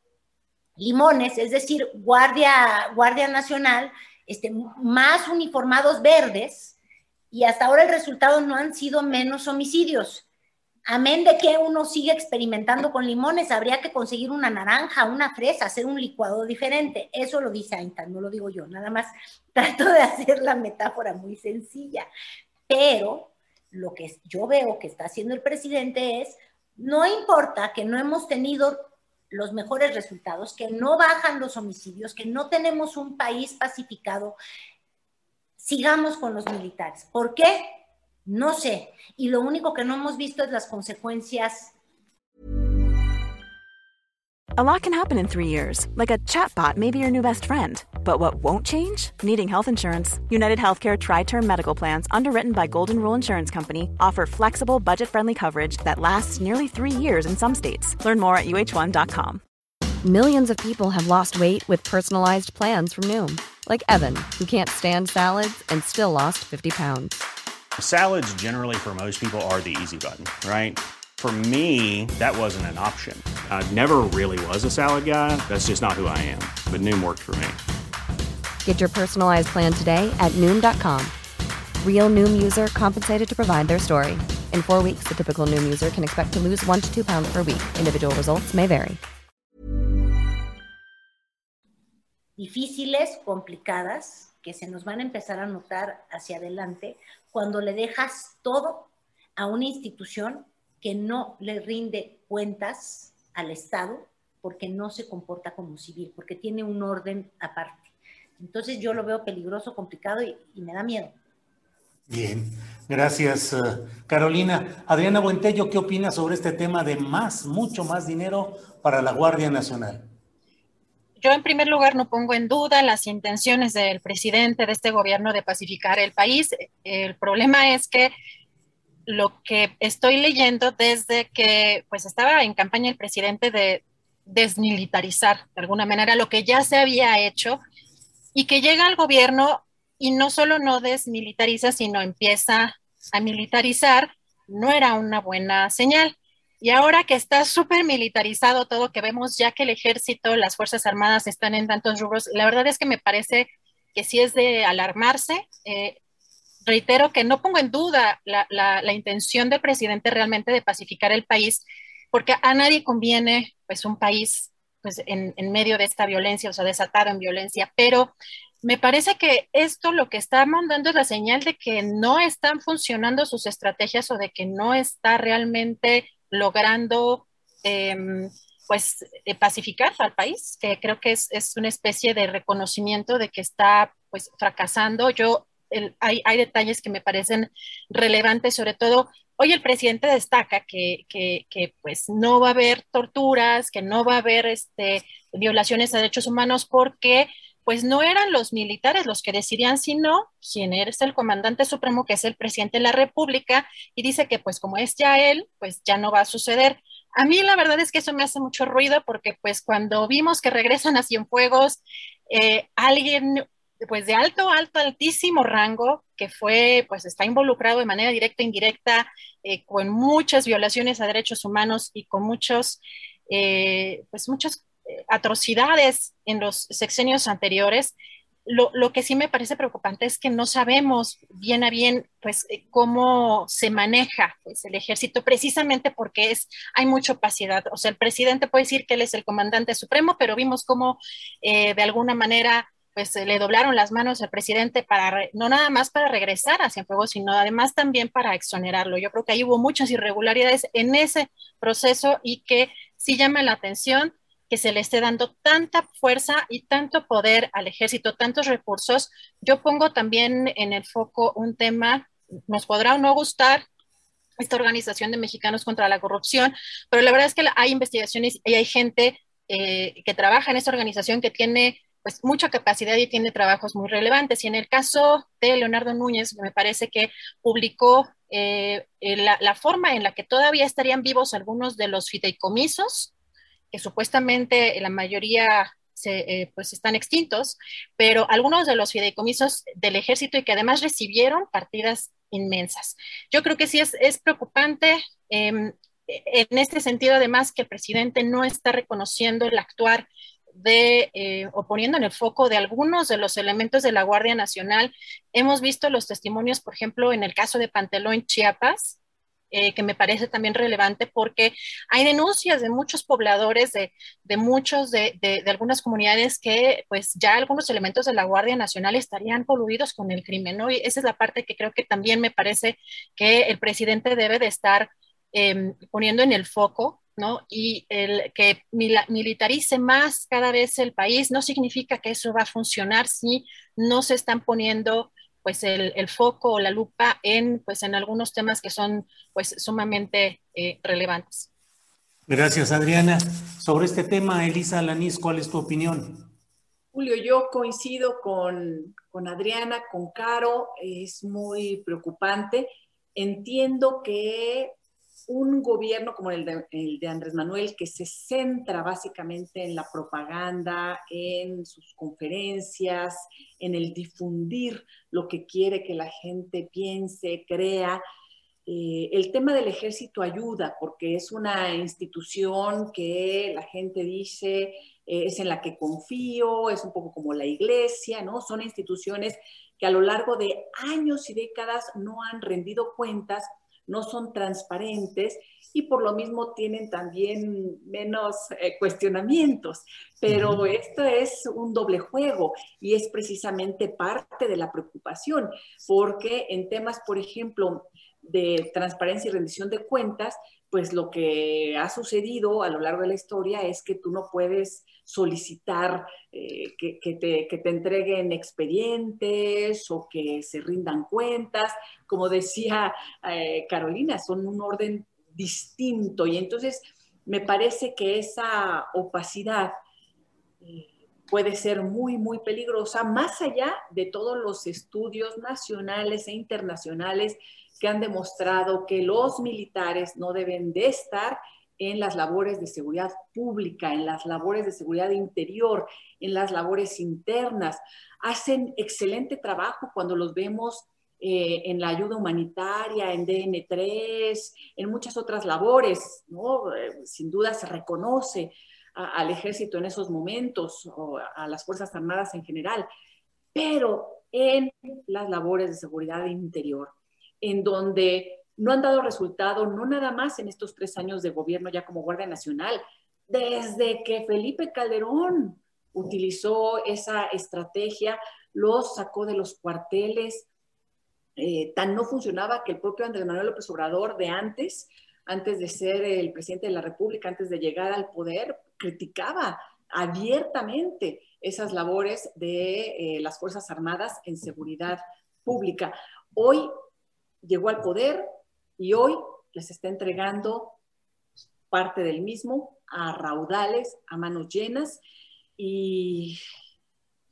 limones, es decir, Guardia, Guardia Nacional, este, más uniformados verdes, y hasta ahora el resultado no han sido menos homicidios. Amén de que uno sigue experimentando con limones, habría que conseguir una naranja, una fresa, hacer un licuado diferente. Eso lo dice Einstein, no lo digo yo, nada más (laughs) trato de hacer la metáfora muy sencilla. Pero lo que yo veo que está haciendo el presidente es, no importa que no hemos tenido los mejores resultados, que no bajan los homicidios, que no tenemos un país pacificado, sigamos con los militares. ¿Por qué? No sé. Y lo único que no hemos visto es las consecuencias. A lot can happen in three years, like a chatbot may be your new best friend. But what won't change? Needing health insurance. United Healthcare Tri Term Medical Plans, underwritten by Golden Rule Insurance Company, offer flexible, budget friendly coverage that lasts nearly three years in some states. Learn more at uh1.com. Millions of people have lost weight with personalized plans from Noom, like Evan, who can't stand salads and still lost 50 pounds. Salads, generally, for most people, are the easy button, right? For me, that wasn't an option. I never really was a salad guy. That's just not who I am. But Noom worked for me. Get your personalized plan today at Noom.com. Real Noom user compensated to provide their story. In four weeks, the typical Noom user can expect to lose one to two pounds per week. Individual results may vary. Difíciles, complicadas, que se nos van a empezar a notar hacia adelante cuando le dejas todo a una institución que no le rinde cuentas al Estado porque no se comporta como civil, porque tiene un orden aparte. Entonces yo lo veo peligroso, complicado y, y me da miedo. Bien, gracias eh, Carolina. Adriana Buentello, ¿qué opinas sobre este tema de más, mucho más dinero para la Guardia Nacional? Yo en primer lugar no pongo en duda las intenciones del presidente de este gobierno de pacificar el país. El problema es que lo que estoy leyendo desde que pues estaba en campaña el presidente de desmilitarizar de alguna manera lo que ya se había hecho y que llega al gobierno y no solo no desmilitariza, sino empieza a militarizar, no era una buena señal. Y ahora que está súper militarizado todo, que vemos ya que el ejército, las Fuerzas Armadas están en tantos rubros, la verdad es que me parece que sí es de alarmarse. Eh, reitero que no pongo en duda la, intención del presidente realmente de pacificar el país, porque a nadie conviene pues un país pues en, medio de esta violencia, o sea, desatado en violencia, pero me parece que esto lo que está mandando es la señal de que no están funcionando sus estrategias o de que no está realmente logrando em, pues eh, pacificar al país, que creo que es, es, una especie de reconocimiento de que está pues fracasando. Yo, hay, hay, detalles que me parecen relevantes, sobre todo, hoy el presidente destaca que, pues no va a haber torturas, que no va a haber este, violaciones a derechos humanos porque pues no eran los militares los que decidían, sino quien es el comandante supremo, que es el presidente de la República, y dice que pues como es ya él, pues ya no va a suceder. A mí la verdad es que eso me hace mucho ruido porque pues cuando vimos que regresan a Cienfuegos, eh, alguien pues de alto, alto, altísimo rango, que fue, pues está involucrado de manera directa e indirecta eh, con muchas violaciones a derechos humanos y con muchos, eh, pues muchas atrocidades en los sexenios anteriores, lo, que sí me parece preocupante es que no sabemos bien a bien pues eh, cómo se maneja pues, el ejército precisamente porque es hay mucha opacidad. O sea el presidente puede decir que él es el comandante supremo pero vimos cómo eh, de alguna manera pues le doblaron las manos al presidente para no nada más para regresar a Cienfuegos sino además también para exonerarlo yo creo que ahí hubo muchas irregularidades en ese proceso y que sí llama la atención que se le esté dando tanta fuerza y tanto poder al ejército, tantos recursos. Yo pongo también en el foco un tema, nos podrá o no gustar esta organización de mexicanos contra la corrupción, pero la verdad es que hay investigaciones y hay gente eh, que trabaja en esta organización que tiene pues mucha capacidad y tiene trabajos muy relevantes. Y en el caso de Leonardo Núñez, me parece que publicó eh, la, la, forma en la que todavía estarían vivos algunos de los fideicomisos que supuestamente la mayoría se, eh, pues están extintos, pero algunos de los fideicomisos del ejército y que además recibieron partidas inmensas. Yo creo que sí es, es preocupante. Eh, en este sentido, además, que el presidente no está reconociendo el actuar de, eh, o poniendo en el foco de algunos de los elementos de la Guardia Nacional. Hemos visto los testimonios, por ejemplo, en el caso de Pantelón, Chiapas, eh, que me parece también relevante porque hay denuncias de muchos pobladores, de, de muchos, de, de, algunas comunidades que pues ya algunos elementos de la Guardia Nacional estarían coludidos con el crimen, ¿no? Y esa es la parte que creo que también me parece que el presidente debe de estar eh, poniendo en el foco, ¿no? Y el que militarice más cada vez el país no significa que eso va a funcionar si no se están poniendo pues el, el, foco o la lupa en, pues en algunos temas que son pues sumamente eh, relevantes. Gracias, Adriana. Sobre este tema, Elisa Alanís, ¿cuál es tu opinión? Julio, yo coincido con, con Adriana, con Caro, es muy preocupante. Entiendo que un gobierno como el de, el de, Andrés Manuel, que se centra básicamente en la propaganda, en sus conferencias, en el difundir lo que quiere que la gente piense, crea. Eh, el tema del ejército ayuda porque es una institución que la gente dice eh, es en la que confío, es un poco como la iglesia, ¿no? Son instituciones que a lo largo de años y décadas no han rendido cuentas no son transparentes y por lo mismo tienen también menos eh, cuestionamientos. Pero esto es un doble juego y es precisamente parte de la preocupación, porque en temas, por ejemplo, de transparencia y rendición de cuentas, pues lo que ha sucedido a lo largo de la historia es que tú no puedes solicitar eh, que, que, te, que, te, entreguen expedientes o que se rindan cuentas. Como decía eh, Carolina, son un orden distinto y entonces me parece que esa opacidad eh, puede ser muy, muy peligrosa, más allá de todos los estudios nacionales e internacionales que han demostrado que los militares no deben de estar en las labores de seguridad pública, en las labores de seguridad interior, en las labores internas. Hacen excelente trabajo cuando los vemos eh, en la ayuda humanitaria, en DN3, en muchas otras labores, ¿no? Eh, sin duda se reconoce al ejército en esos momentos, o a las Fuerzas Armadas en general, pero en las labores de seguridad interior, en donde no han dado resultado, no nada más en estos tres años de gobierno ya como Guardia Nacional, desde que Felipe Calderón utilizó esa estrategia, los sacó de los cuarteles, eh, tan no funcionaba que el propio Andrés Manuel López Obrador de antes antes de ser el presidente de la República, antes de llegar al poder, criticaba abiertamente esas labores de eh, las Fuerzas Armadas en seguridad pública. Hoy llegó al poder y hoy les está entregando parte del mismo a raudales, a manos llenas y,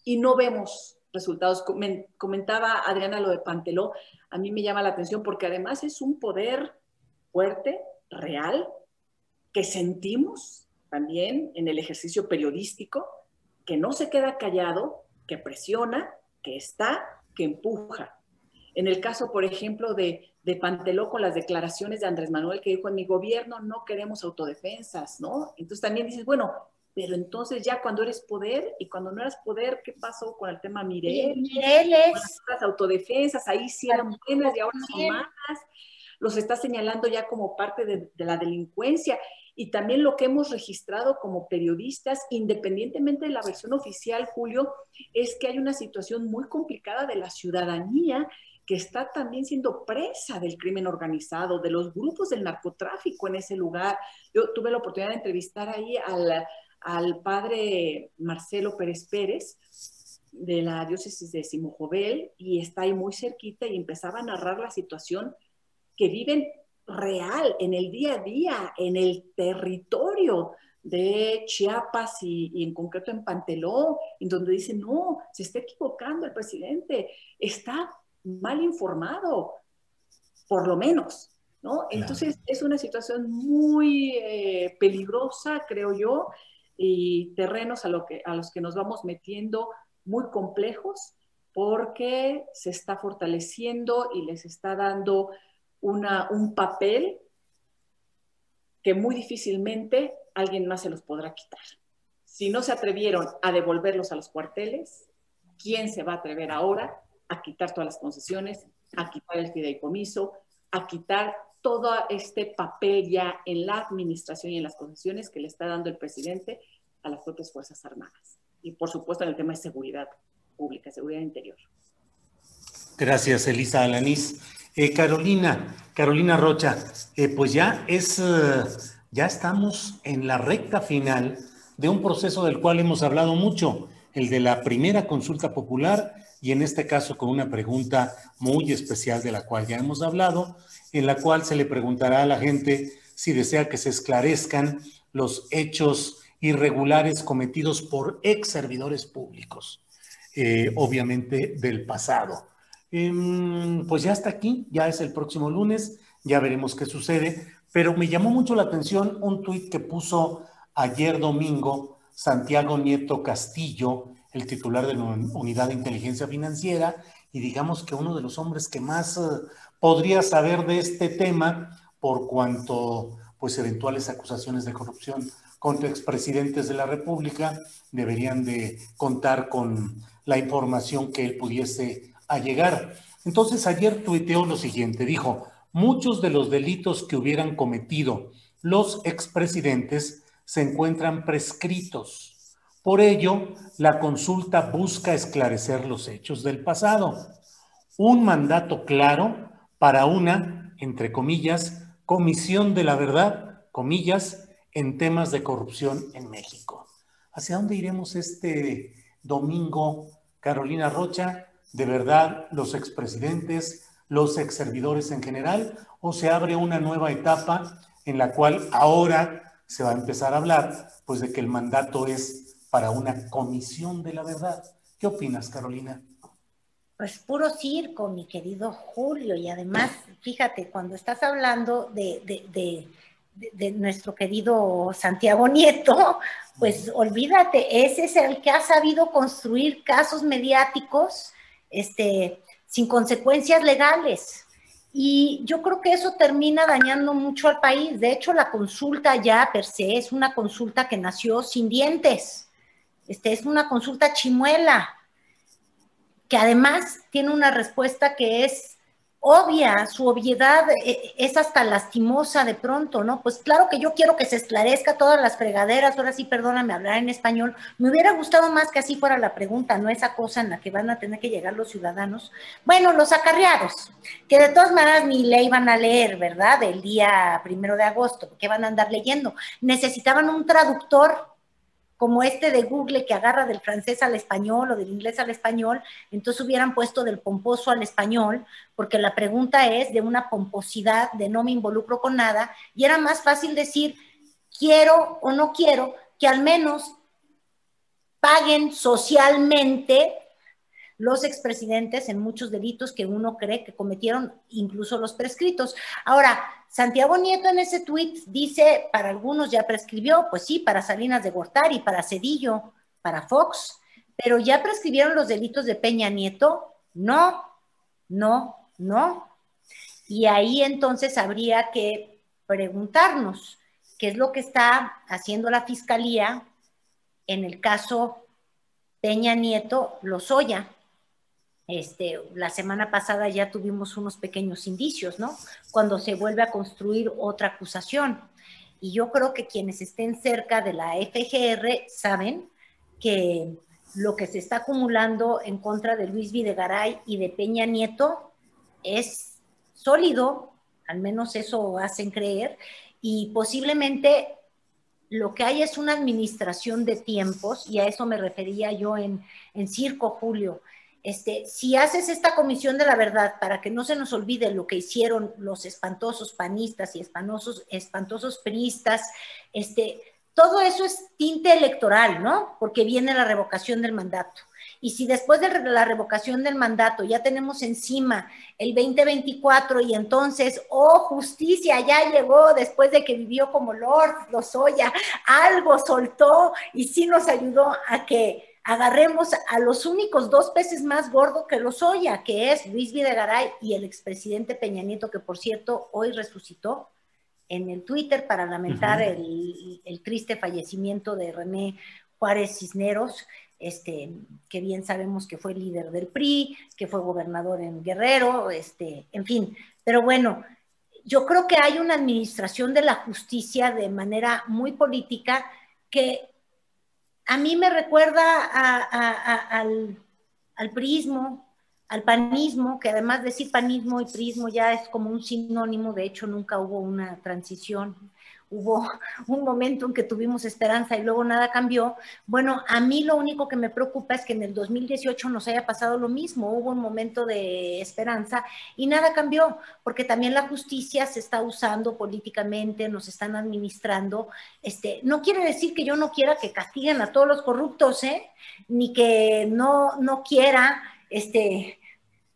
y no vemos resultados. Comentaba Adriana lo de Panteló, a mí me llama la atención porque además es un poder fuerte, real, que sentimos también en el ejercicio periodístico, que no se queda callado, que presiona, que está, que empuja. En el caso, por ejemplo, de, de Panteló con las declaraciones de Andrés Manuel que dijo, en mi gobierno no queremos autodefensas, ¿no? Entonces también dices, bueno, pero entonces ya cuando eres poder y cuando no eras poder, ¿qué pasó con el tema Mireles? Mireles. Las autodefensas, ahí sí eran buenas y ahora son malas. Los está señalando ya como parte de, de la delincuencia y también lo que hemos registrado como periodistas, independientemente de la versión oficial, Julio, es que hay una situación muy complicada de la ciudadanía que está también siendo presa del crimen organizado, de los grupos del narcotráfico en ese lugar. Yo tuve la oportunidad de entrevistar ahí al, al padre Marcelo Pérez Pérez de la diócesis de Simojovel y está ahí muy cerquita y empezaba a narrar la situación que viven real, en el día a día, en el territorio de Chiapas y, y, en concreto en Panteló, en donde dicen, no, se está equivocando el presidente, está mal informado, por lo menos, ¿no? Entonces es una situación muy eh, peligrosa, creo yo, y terrenos a, lo que, a los que nos vamos metiendo muy complejos porque se está fortaleciendo y les está dando una, un papel que muy difícilmente alguien más se los podrá quitar. Si no se atrevieron a devolverlos a los cuarteles, ¿quién se va a atrever ahora a quitar todas las concesiones, a quitar el fideicomiso, a quitar todo este papel ya en la administración y en las concesiones que le está dando el presidente a las propias Fuerzas Armadas. Y por supuesto en el tema de seguridad pública, seguridad interior. Gracias, Elisa Alanís. Eh, Carolina, Carolina Rocha, eh, pues ya es, uh, ya estamos en la recta final de un proceso del cual hemos hablado mucho, el de la primera consulta popular y en este caso con una pregunta muy especial de la cual ya hemos hablado, en la cual se le preguntará a la gente si desea que se esclarezcan los hechos irregulares cometidos por ex servidores públicos, eh, obviamente del pasado. Eh, pues ya está aquí, ya es el próximo lunes, ya veremos qué sucede, pero me llamó mucho la atención un tuit que puso ayer domingo Santiago Nieto Castillo, el titular de la Unidad de Inteligencia Financiera, y digamos que uno de los hombres que más uh, podría saber de este tema por cuanto pues eventuales acusaciones de corrupción contra expresidentes de la República deberían de contar con la información que él pudiese allegar. Entonces ayer tuiteó lo siguiente, dijo, muchos de los delitos que hubieran cometido los expresidentes se encuentran prescritos por ello, la consulta busca esclarecer los hechos del pasado. Un mandato claro para una, entre comillas, comisión de la verdad, comillas, en temas de corrupción en México. ¿Hacia dónde iremos este domingo, Carolina Rocha? ¿De verdad los expresidentes, los exservidores en general? ¿O se abre una nueva etapa en la cual ahora se va a empezar a hablar pues de que el mandato es para una comisión de la verdad. ¿Qué opinas, Carolina? Pues puro circo, mi querido Julio. Y además, fíjate, cuando estás hablando de, de, nuestro querido Santiago Nieto, pues olvídate, ese es el que ha sabido construir casos mediáticos este, sin consecuencias legales. Y yo creo que eso termina dañando mucho al país. De hecho, la consulta ya per se es una consulta que nació sin dientes. Este, es una consulta chimuela, que además tiene una respuesta que es obvia, su obviedad eh, es hasta lastimosa de pronto, ¿no? Pues claro que yo quiero que se esclarezca todas las fregaderas, ahora sí, perdóname hablar en español, me hubiera gustado más que así fuera la pregunta, no esa cosa en la que van a tener que llegar los ciudadanos. Bueno, los acarreados, que de todas maneras ni le iban a leer, ¿verdad? El día primero de agosto, que van a andar leyendo. Necesitaban un traductor como este de Google que agarra del francés al español o del inglés al español, entonces hubieran puesto del pomposo al español, porque la pregunta es de una pomposidad, de no me involucro con nada, y era más fácil decir quiero o no quiero que al menos paguen socialmente los expresidentes en muchos delitos que uno cree que cometieron, incluso los prescritos. Ahora, Santiago Nieto en ese tuit dice, para algunos ya prescribió, pues sí, para Salinas de Gortari, para Cedillo, para Fox, pero ya prescribieron los delitos de Peña Nieto. No, no, no. Y ahí entonces habría que preguntarnos qué es lo que está haciendo la Fiscalía en el caso Peña Nieto Lozoya. Este, la semana pasada ya tuvimos unos pequeños indicios, ¿no? Cuando se vuelve a construir otra acusación. Y yo creo que quienes estén cerca de la FGR saben que lo que se está acumulando en contra de Luis Videgaray y de Peña Nieto es sólido, al menos eso hacen creer, y posiblemente lo que hay es una administración de tiempos, y a eso me refería yo en, en Circo Julio, este, si haces esta comisión de la verdad para que no se nos olvide lo que hicieron los espantosos panistas y espantosos, espantosos priistas, este, todo eso es tinte electoral, ¿no? Porque viene la revocación del mandato. Y si después de la revocación del mandato ya tenemos encima el 2024 y entonces, oh, justicia, ya llegó después de que vivió como Lord Lozoya, algo soltó y sí nos ayudó a que agarremos a los únicos dos peces más gordos que los Oya, que es Luis Videgaray y el expresidente Peña Nieto, que por cierto hoy resucitó en el Twitter para lamentar el, triste fallecimiento de René Juárez Cisneros, este, que bien sabemos que fue líder del PRI, que fue gobernador en Guerrero, este, en fin, pero bueno, yo creo que hay una administración de la justicia de manera muy política que a mí me recuerda al, al prismo, al panismo, que además de decir panismo y prismo ya es como un sinónimo, de hecho nunca hubo una transición hubo un momento en que tuvimos esperanza y luego nada cambió. Bueno, a mí lo único que me preocupa es que en el 2018 nos haya pasado lo mismo, hubo un momento de esperanza y nada cambió, porque también la justicia se está usando políticamente, nos están administrando. Este, no quiere decir que yo no quiera que castiguen a todos los corruptos, ¿eh? ni que no, no quiera este,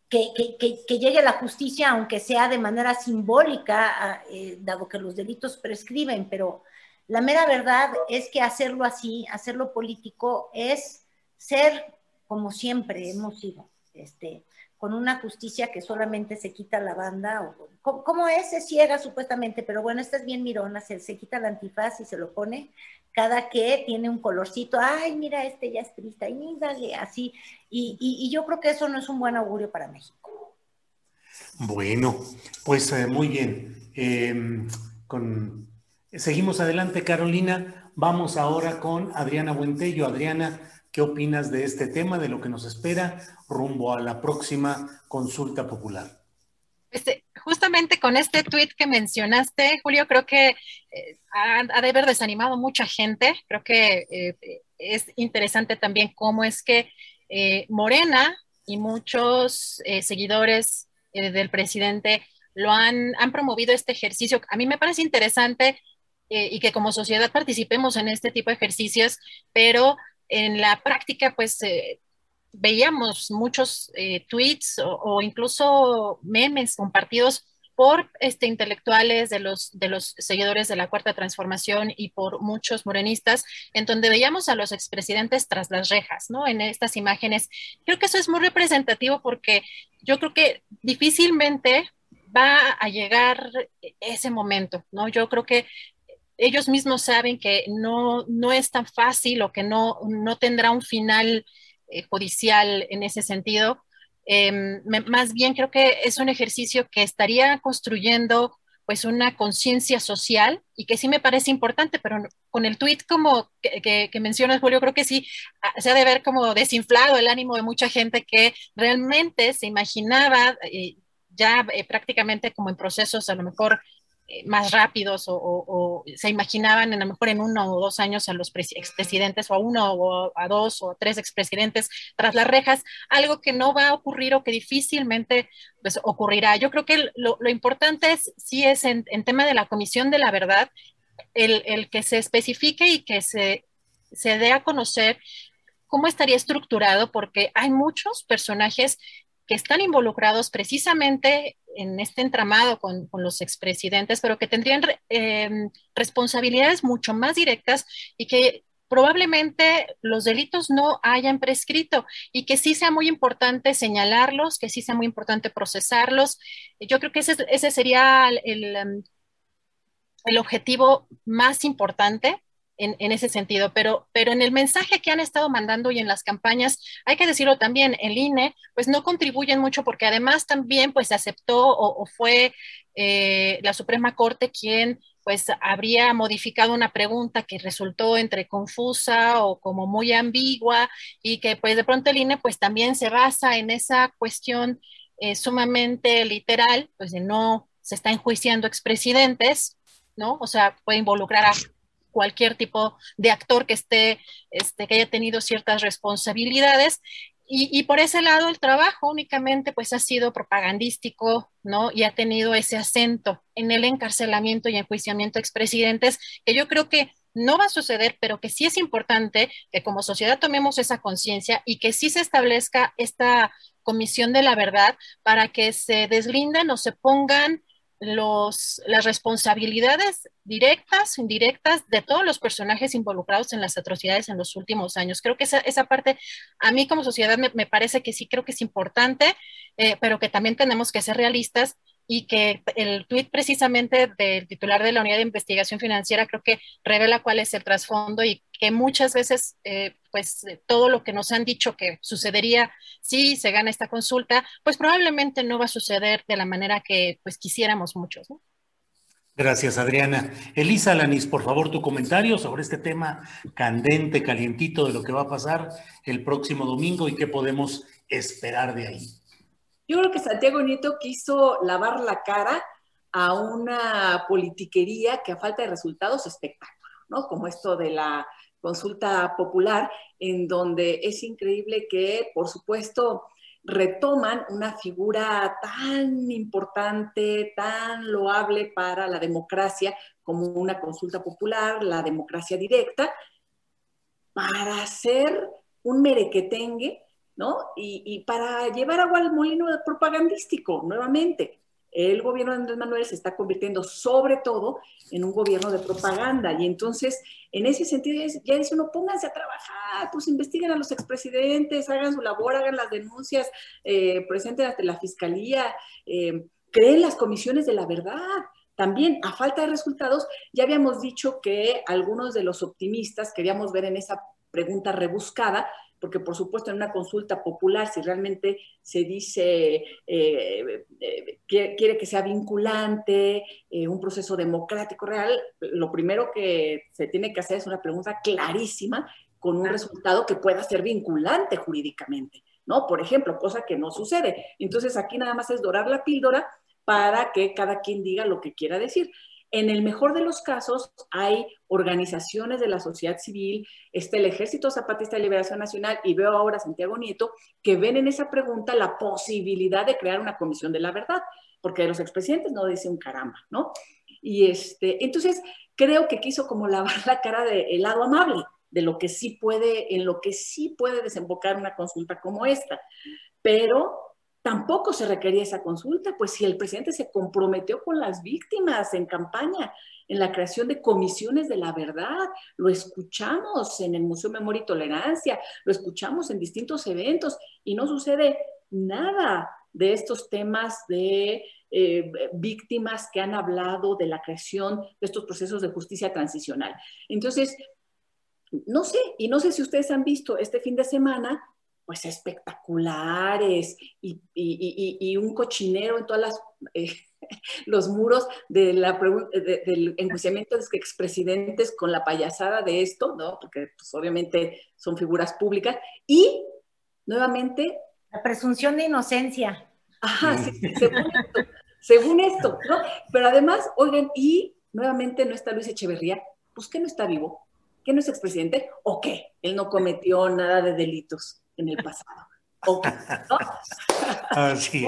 que, llegue la justicia, aunque sea de manera simbólica, eh, dado que los delitos prescriben, pero la mera verdad es que hacerlo así, hacerlo político, es ser como siempre hemos sido, este, con una justicia que solamente se quita la banda, o, como es, se ciega supuestamente, pero bueno, esta es bien mirona, se, se quita la antifaz y se lo pone, cada que tiene un colorcito, ay, mira, este ya es triste, y dale, así, y, yo creo que eso no es un buen augurio para México. Bueno, pues eh, muy bien. Em, seguimos adelante, Carolina. Vamos ahora con Adriana Buentello. Adriana, ¿qué opinas de este tema, de lo que nos espera rumbo a la próxima consulta popular? Este, justamente con este tweet que mencionaste, Julio, creo que eh, ha, de haber desanimado mucha gente. Creo que eh, es interesante también cómo es que eh, Morena y muchos seguidores del presidente lo han, han promovido este ejercicio. A mí me parece interesante y que como sociedad participemos en este tipo de ejercicios, pero en la práctica, pues veíamos muchos eh, tweets o, incluso memes compartidos por este, intelectuales de los, de los seguidores de la Cuarta Transformación y por muchos morenistas, en donde veíamos a los expresidentes tras las rejas, ¿no? En estas imágenes. Creo que eso es muy representativo porque yo creo que difícilmente va a llegar ese momento, ¿no? Yo creo que ellos mismos saben que no, no es tan fácil o que no, no tendrá un final eh, judicial en ese sentido. Em, más bien creo que es un ejercicio que estaría construyendo pues una conciencia social y que sí me parece importante, pero con el tuit como que, que, mencionas, Julio, creo que sí ah, se ha de ver como desinflado el ánimo de mucha gente que realmente se imaginaba eh, ya eh, prácticamente como en procesos a lo mejor más rápidos o, se imaginaban a lo mejor en uno o dos años a los expresidentes o a uno o a dos o tres expresidentes tras las rejas, algo que no va a ocurrir o que difícilmente pues, ocurrirá. Yo creo que lo, importante es, sí es en, tema de la Comisión de la Verdad, el, el que se especifique y que se, se dé a conocer cómo estaría estructurado, porque hay muchos personajes que están involucrados precisamente en este entramado con, los expresidentes, pero que tendrían em, responsabilidades mucho más directas y que probablemente los delitos no hayan prescrito y que sí sea muy importante señalarlos, que sí sea muy importante procesarlos. Yo creo que ese, ese sería el, em, el objetivo más importante en, ese sentido, pero, pero en el mensaje que han estado mandando y en las campañas, hay que decirlo también, el INE, pues no contribuyen mucho porque además también pues aceptó o, fue eh, la Suprema Corte quien pues habría modificado una pregunta que resultó entre confusa o como muy ambigua y que pues de pronto el INE pues también se basa en esa cuestión eh, sumamente literal, pues de no se está enjuiciando expresidentes, ¿no? O sea, puede involucrar a cualquier tipo de actor que esté, este, que haya tenido ciertas responsabilidades. Y, por ese lado el trabajo únicamente pues ha sido propagandístico, ¿no? Y ha tenido ese acento en el encarcelamiento y enjuiciamiento de expresidentes, que yo creo que no va a suceder, pero que sí es importante que como sociedad tomemos esa conciencia y que sí se establezca esta comisión de la verdad para que se deslinden o se pongan los, las responsabilidades directas, indirectas de todos los personajes involucrados en las atrocidades en los últimos años. Creo que esa, esa parte, a mí como sociedad me, me, parece que sí creo que es importante, eh, pero que también tenemos que ser realistas y que el tuit precisamente del titular de la unidad de investigación financiera creo que revela cuál es el trasfondo y que muchas veces eh, pues todo lo que nos han dicho que sucedería si se gana esta consulta pues probablemente no va a suceder de la manera que pues quisiéramos muchos. Gracias, Adriana. Elisa Lanis, por favor, tu comentario sobre este tema candente, calientito de lo que va a pasar el próximo domingo y qué podemos esperar de ahí. Yo creo que Santiago Nieto quiso lavar la cara a una politiquería que a falta de resultados espectáculo, ¿no? Como esto de la consulta popular, en donde es increíble que, por supuesto, retoman una figura tan importante, tan loable para la democracia como una consulta popular, la democracia directa, para hacer un merequetengue ¿no? Y, para llevar agua al molino propagandístico, nuevamente. El gobierno de Andrés Manuel se está convirtiendo sobre todo en un gobierno de propaganda y entonces en ese sentido ya dice uno, pónganse a trabajar, pues investiguen a los expresidentes, hagan su labor, hagan las denuncias, eh, presenten ante la fiscalía, eh, creen las comisiones de la verdad. También, a falta de resultados, ya habíamos dicho que algunos de los optimistas queríamos ver en esa pregunta rebuscada porque por supuesto en una consulta popular, si realmente se dice, eh, eh, quiere que sea vinculante, eh, un proceso democrático real, lo primero que se tiene que hacer es una pregunta clarísima con un resultado que pueda ser vinculante jurídicamente, ¿no? Por ejemplo, cosa que no sucede. Entonces aquí nada más es dorar la píldora para que cada quien diga lo que quiera decir. En el mejor de los casos, hay organizaciones de la sociedad civil, está el Ejército Zapatista de Liberación Nacional y veo ahora a Santiago Nieto, que ven en esa pregunta la posibilidad de crear una comisión de la verdad, porque de los expresidentes no dice un caramba, ¿no? Y este, entonces creo que quiso como lavar (laughs) la cara del lado amable, de lo que sí puede, en lo que sí puede desembocar una consulta como esta. Pero tampoco se requería esa consulta, pues si el presidente se comprometió con las víctimas en campaña, en la creación de comisiones de la verdad, lo escuchamos en el Museo Memoria y Tolerancia, lo escuchamos en distintos eventos y no sucede nada de estos temas de eh, víctimas que han hablado de la creación de estos procesos de justicia transicional. Entonces, no sé, y no sé si ustedes han visto este fin de semana pues espectaculares y, un cochinero en todas las... Eh, (laughs) los muros de la, del enjuiciamiento de expresidentes con la payasada de esto, ¿no? Porque pues, obviamente son figuras públicas. Y nuevamente... La presunción de inocencia. Ajá, sí, según esto, según esto, ¿no? Pero además, oigan, y nuevamente no está Luis Echeverría, pues que no está vivo, que no es expresidente, o qué, él no cometió nada de delitos en el pasado. ¿no? (laughs) Así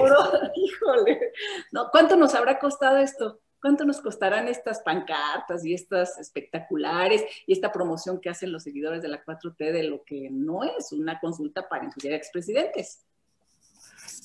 Híjole, ¿no? ¿Cuánto nos habrá costado esto? ¿Cuánto nos costarán estas pancartas y estas espectaculares y esta promoción que hacen los seguidores de la 4T de lo que no es una consulta para enjuiciar expresidentes?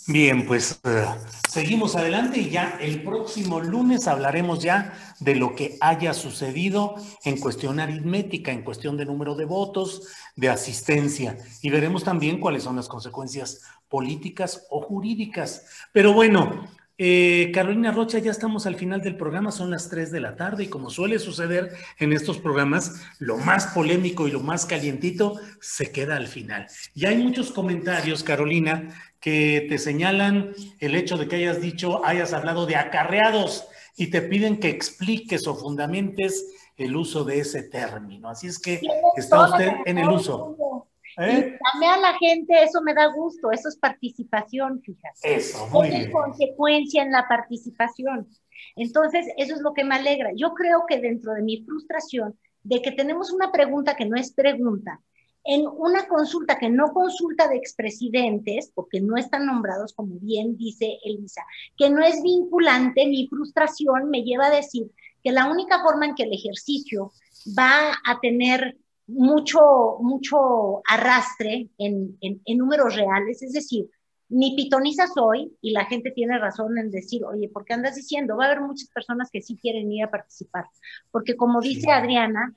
Bien, pues eh, seguimos adelante y ya el próximo lunes hablaremos ya de lo que haya sucedido en cuestión aritmética, en cuestión de número de votos, de asistencia y veremos también cuáles son las consecuencias políticas o jurídicas. Pero bueno, eh, Carolina Rocha, ya estamos al final del programa, son las 3 de la tarde y como suele suceder en estos programas, lo más polémico y lo más calientito se queda al final. Y hay muchos comentarios, Carolina, que te señalan el hecho de que hayas dicho, hayas hablado de acarreados y te piden que expliques o fundamentes el uso de ese término. Así es que está usted en el uso. ¿Eh? a la gente, eso me da gusto, eso es participación, fíjate. Eso, muy bien. consecuencia en la participación. Entonces, eso es lo que me alegra. Yo creo que dentro de mi frustración de que tenemos una pregunta que no es pregunta, en una consulta que no consulta de expresidentes, porque no están nombrados, como bien dice Elisa, que no es vinculante, mi frustración me lleva a decir que la única forma en que el ejercicio va a tener mucho, mucho arrastre en, en, números reales, es decir, ni pitoniza soy y la gente tiene razón en decir, oye, ¿por qué andas diciendo? Va a haber muchas personas que sí quieren ir a participar, porque como dice Adriana,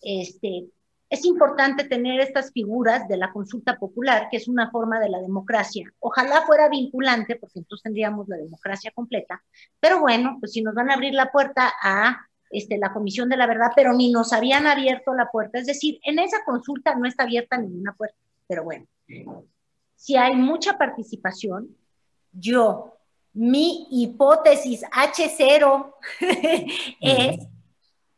este, es importante tener estas figuras de la consulta popular, que es una forma de la democracia. Ojalá fuera vinculante, porque entonces tendríamos la democracia completa. Pero bueno, pues si nos van a abrir la puerta a este, la Comisión de la Verdad, pero ni nos habían abierto la puerta. Es decir, en esa consulta no está abierta ninguna puerta. Pero bueno, si hay mucha participación, yo, mi hipótesis H0 (laughs) es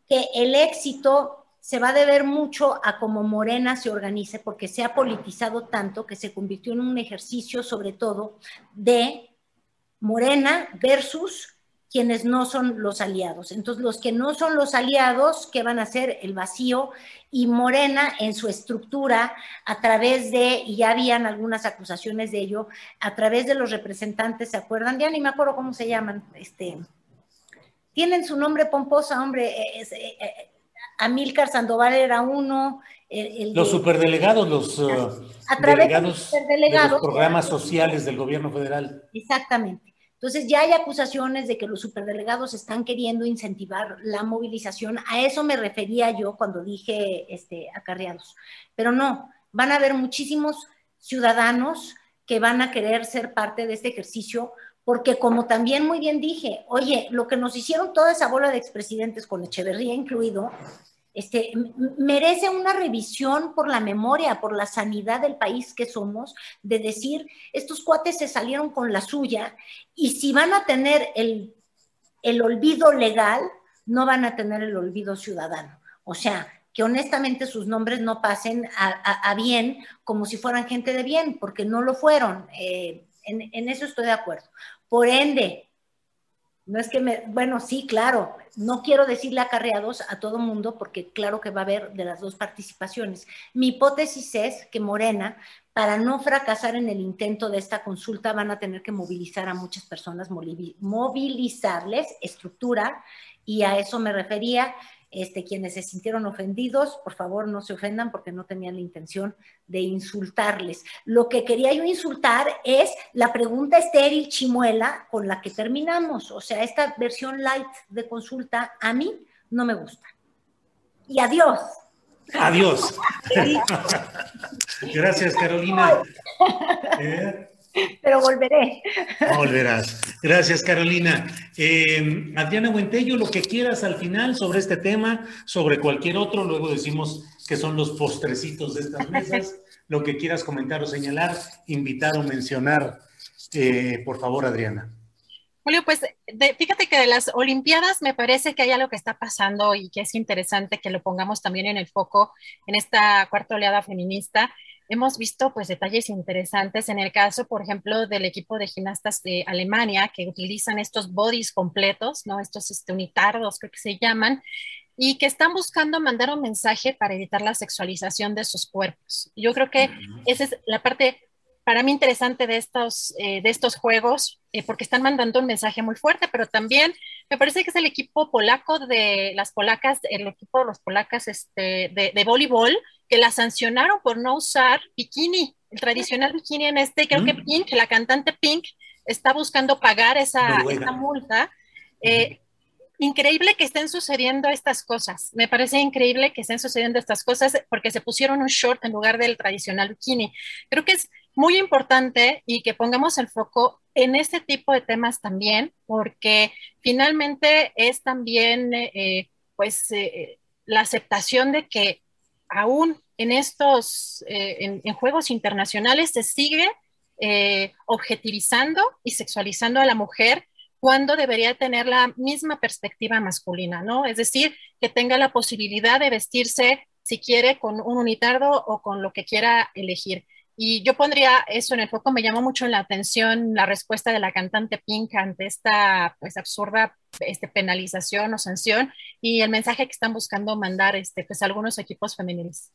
que el éxito se va a deber mucho a cómo Morena se organice, porque se ha politizado tanto que se convirtió en un ejercicio sobre todo de Morena versus quienes no son los aliados. Entonces, los que no son los aliados, ¿qué van a hacer? El vacío y Morena en su estructura, a través de, y ya habían algunas acusaciones de ello, a través de los representantes, ¿se acuerdan? Ya ni me acuerdo cómo se llaman, este, tienen su nombre pomposa, hombre, es, eh, eh, Amílcar Sandoval era uno. los superdelegados, los a delegados de, los programas sociales del gobierno federal. Exactamente. Entonces ya hay acusaciones de que los superdelegados están queriendo incentivar la movilización. A eso me refería yo cuando dije este, acarreados. Pero no, van a haber muchísimos ciudadanos que van a querer ser parte de este ejercicio porque como también muy bien dije, oye, lo que nos hicieron toda esa bola de expresidentes, con Echeverría incluido, este, merece una revisión por la memoria, por la sanidad del país que somos, de decir, estos cuates se salieron con la suya y si van a tener el, el olvido legal, no van a tener el olvido ciudadano. O sea, que honestamente sus nombres no pasen a, bien como si fueran gente de bien, porque no lo fueron. Eh, en, eso estoy de acuerdo. Por ende, no es que me, bueno, sí, claro, no quiero decirle acarreados a todo mundo porque claro que va a haber de las dos participaciones. Mi hipótesis es que Morena, para no fracasar en el intento de esta consulta, van a tener que movilizar a muchas personas, movilizarles estructura, y a eso me refería este, quienes se sintieron ofendidos, por favor no se ofendan porque no tenían la intención de insultarles. Lo que quería yo insultar es la pregunta estéril chimuela con la que terminamos. O sea, esta versión light de consulta a mí no me gusta. Y adiós. Adiós. (laughs) Gracias, Carolina. ¿Eh? Pero volveré. Volverás. Gracias, Carolina. Eh, Adriana Buentello, lo que quieras al final sobre este tema, sobre cualquier otro, luego decimos que son los postrecitos de estas mesas. Lo que quieras comentar o señalar, invitar o mencionar, eh, por favor, Adriana. Julio, pues fíjate que de las Olimpiadas me parece que hay algo que está pasando y que es interesante que lo pongamos también en el foco en esta cuarta oleada feminista. Hemos visto pues detalles interesantes en el caso, por ejemplo, del equipo de gimnastas de Alemania que utilizan estos bodies completos, ¿no? Estos este, unitardos creo que se llaman, y que están buscando mandar un mensaje para evitar la sexualización de sus cuerpos. Yo creo que esa es la parte para mí interesante de estos, eh, de estos juegos, eh, porque están mandando un mensaje muy fuerte, pero también me parece que es el equipo polaco de las polacas, el equipo de los polacas este, de, de voleibol, que la sancionaron por no usar bikini, el tradicional bikini en este, creo que mm. Pink, la cantante Pink, está buscando pagar esa, esa multa. Eh, increíble que estén sucediendo estas cosas. Me parece increíble que estén sucediendo estas cosas porque se pusieron un short en lugar del tradicional bikini. Creo que es muy importante y que pongamos el foco en este tipo de temas también, porque finalmente es también, eh, pues, eh, la aceptación de que aún en estos, eh, en, juegos internacionales se sigue objetivizando y sexualizando a la mujer cuando debería tener la misma perspectiva masculina, ¿no? Es decir, que tenga la posibilidad de vestirse, si quiere, con un unitardo o con lo que quiera elegir. Y yo pondría eso en el foco, me llamó mucho la atención la respuesta de la cantante Pink ante esta pues absurda este, penalización o sanción y el mensaje que están buscando mandar este, pues, algunos equipos femeniles.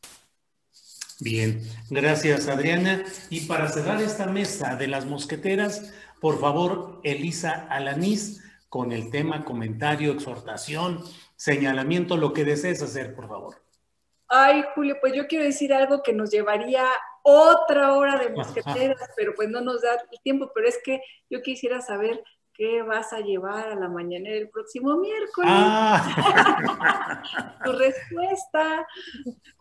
Bien, gracias Adriana. Y para cerrar esta mesa de las mosqueteras, por favor, Elisa Alanís, con el tema, comentario, exhortación, señalamiento, lo que desees hacer, por favor. Ay, Julio, pues yo quiero decir algo que nos llevaría otra hora de mosqueteras, pero pues no nos da el tiempo, pero es que yo quisiera saber qué vas a llevar a la mañana del próximo miércoles. Ah. (laughs) tu respuesta.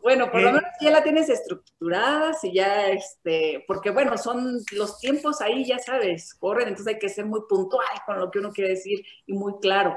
Bueno, por lo menos ya la tienes estructurada, si ya, este, porque bueno, son los tiempos ahí, ya sabes, corren, entonces hay que ser muy puntual con lo que uno quiere decir y muy claro.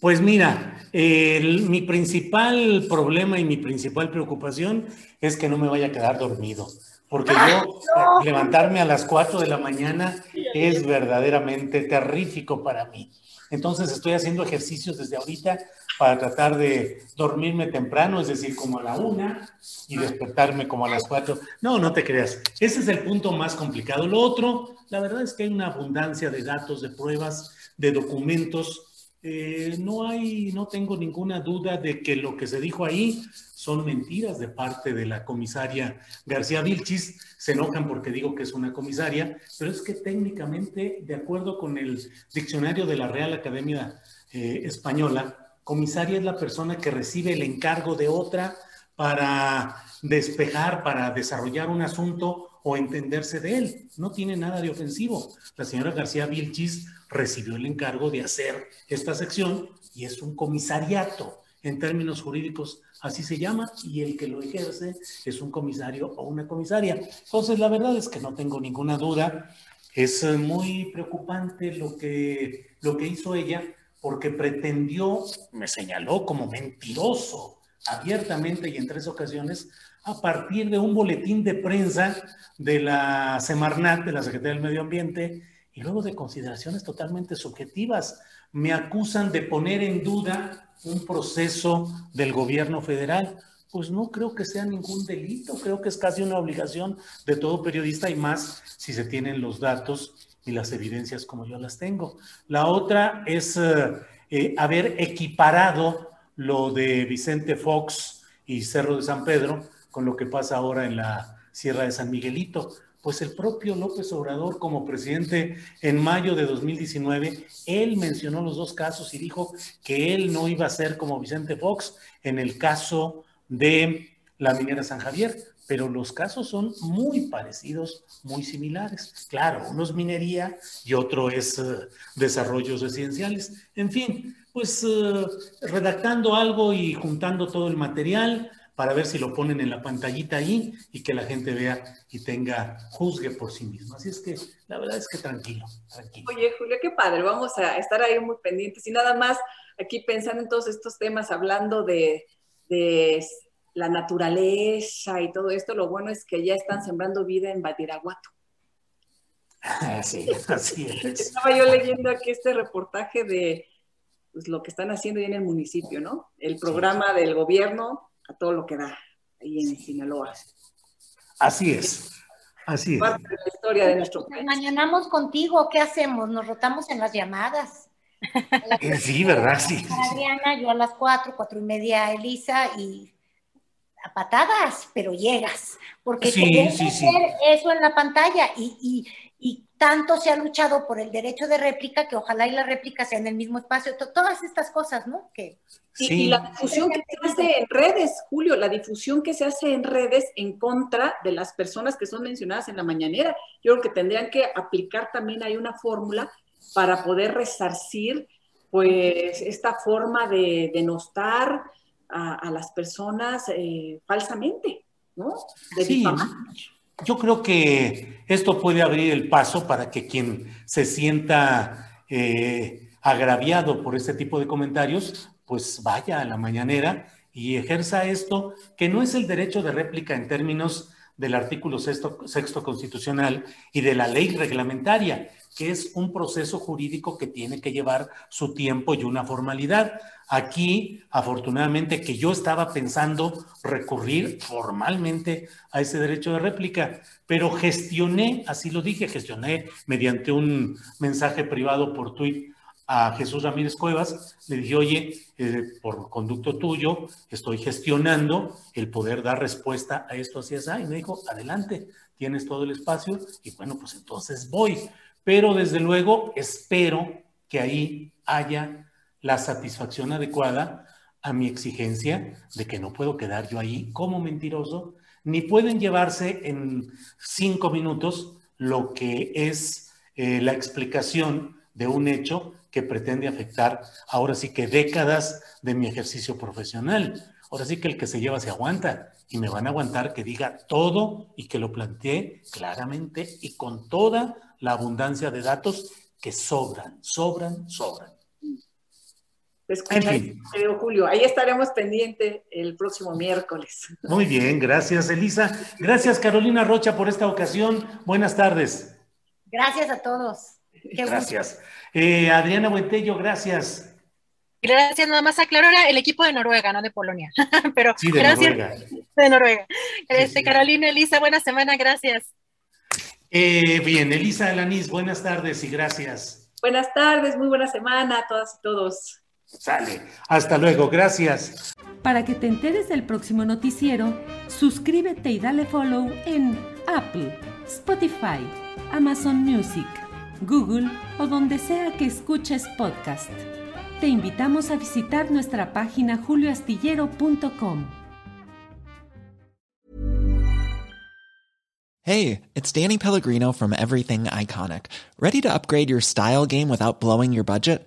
Pues mira, mi principal problema y mi principal preocupación es que no me vaya a quedar dormido, porque yo levantarme a las 4 de la mañana es verdaderamente terrífico para mí. Entonces estoy haciendo ejercicios desde ahorita para tratar de dormirme temprano, es decir, como a la una y despertarme como a las cuatro. No, no te creas. Ese es el punto más complicado. Lo otro, la verdad es que hay una abundancia de datos, de pruebas, de documentos eh, no hay, no tengo ninguna duda de que lo que se dijo ahí son mentiras de parte de la comisaria García Vilchis. Se enojan porque digo que es una comisaria, pero es que técnicamente, de acuerdo con el diccionario de la Real Academia eh, Española, comisaria es la persona que recibe el encargo de otra para despejar, para desarrollar un asunto o entenderse de él. No tiene nada de ofensivo. La señora García Vilchis recibió el encargo de hacer esta sección y es un comisariato. En términos jurídicos así se llama y el que lo ejerce es un comisario o una comisaria. Entonces, la verdad es que no tengo ninguna duda. Es eh, muy preocupante lo que, lo que hizo ella porque pretendió, me señaló como mentiroso abiertamente y en tres ocasiones a partir de un boletín de prensa de la Semarnat, de la Secretaría del Medio Ambiente, y luego de consideraciones totalmente subjetivas. Me acusan de poner en duda un proceso del gobierno federal. Pues no creo que sea ningún delito, creo que es casi una obligación de todo periodista y más si se tienen los datos y las evidencias como yo las tengo. La otra es eh, eh, haber equiparado lo de Vicente Fox y Cerro de San Pedro con lo que pasa ahora en la Sierra de San Miguelito pues el propio López Obrador como presidente en mayo de 2019, él mencionó los dos casos y dijo que él no iba a ser como Vicente Fox en el caso de la minera San Javier, pero los casos son muy parecidos, muy similares. Claro, uno es minería y otro es uh, desarrollos residenciales. En fin, pues uh, redactando algo y juntando todo el material, para ver si lo ponen en la pantallita ahí y que la gente vea y tenga, juzgue por sí mismo. Así es que la verdad es que tranquilo, tranquilo. Oye, Julio, qué padre, vamos a estar ahí muy pendientes y nada más aquí pensando en todos estos temas, hablando de, la naturaleza y todo esto, lo bueno es que ya están sembrando vida en Badiraguato. Sí, así es. Estaba yo leyendo aquí este reportaje de pues, lo que están haciendo ahí en el municipio, ¿no? El programa del gobierno a todo lo que da ahí en Sinaloa. Así es. Así es. Parte de la historia de nuestro país. Mañanamos contigo, ¿qué hacemos? Nos rotamos en las llamadas. Eh, sí, ¿verdad? Sí. Adriana, yo a las cuatro, cuatro y media, Elisa, y a patadas, pero llegas. Porque Sí, tienes sí, que sí. ver eso en la pantalla y, y, y tanto se ha luchado por el derecho de réplica que ojalá y la réplica sea en el mismo espacio. To- Todas estas cosas, ¿no? Que Y, Sí. y la difusión que se hace en redes, Julio, la difusión que se hace en redes en contra de las personas que son mencionadas en la mañanera. Yo creo que tendrían que aplicar también hay una fórmula para poder resarcir pues esta forma de denostar a, a las personas eh, falsamente, ¿no? De Sí, difamar. Yo creo que esto puede abrir el paso para que quien se sienta eh, agraviado por este tipo de comentarios, pues vaya a la mañanera y ejerza esto, que no es el derecho de réplica en términos del artículo sexto, sexto constitucional y de la ley reglamentaria, que es un proceso jurídico que tiene que llevar su tiempo y una formalidad. Aquí, afortunadamente, que yo estaba pensando recurrir formalmente a ese derecho de réplica, pero gestioné, así lo dije, gestioné mediante un mensaje privado por tweet a Jesús Ramírez Cuevas, le dije, oye, eh, por conducto tuyo, estoy gestionando el poder dar respuesta a esto así así, y me dijo, adelante, tienes todo el espacio, y bueno, pues entonces voy. Pero desde luego espero que ahí haya la satisfacción adecuada a mi exigencia de que no puedo quedar yo ahí como mentiroso, ni pueden llevarse en cinco minutos lo que es eh, la explicación de un hecho que pretende afectar ahora sí que décadas de mi ejercicio profesional. Ahora sí que el que se lleva se aguanta y me van a aguantar que diga todo y que lo plantee claramente y con toda la abundancia de datos que sobran, sobran, sobran. Pues, En fin. querido Julio, ahí estaremos pendiente el próximo miércoles. Muy bien, gracias Elisa. Gracias Carolina Rocha por esta ocasión. Buenas tardes. gracias a todos. Qué. Gracias. Eh, Adriana Buentello, gracias. Gracias, nada más aclaro, era el equipo de Noruega, no de Polonia. (laughs) Pero Sí, de gracias, Noruega. de Noruega. Este, sí. Carolina, Elisa, buena semana, gracias. Eh, bien, Elisa Alanís, buenas tardes y gracias. Buenas tardes, muy buena semana a todas y todos. Sale. Hasta luego, gracias. Para que te enteres del próximo noticiero, suscríbete y dale follow en Apple, Spotify, Amazon Music, Google o donde sea que escuches podcast. Te invitamos a visitar nuestra página julioastillero.com. Hey, it's Danny Pellegrino from Everything Iconic. Ready to upgrade your style game without blowing your budget?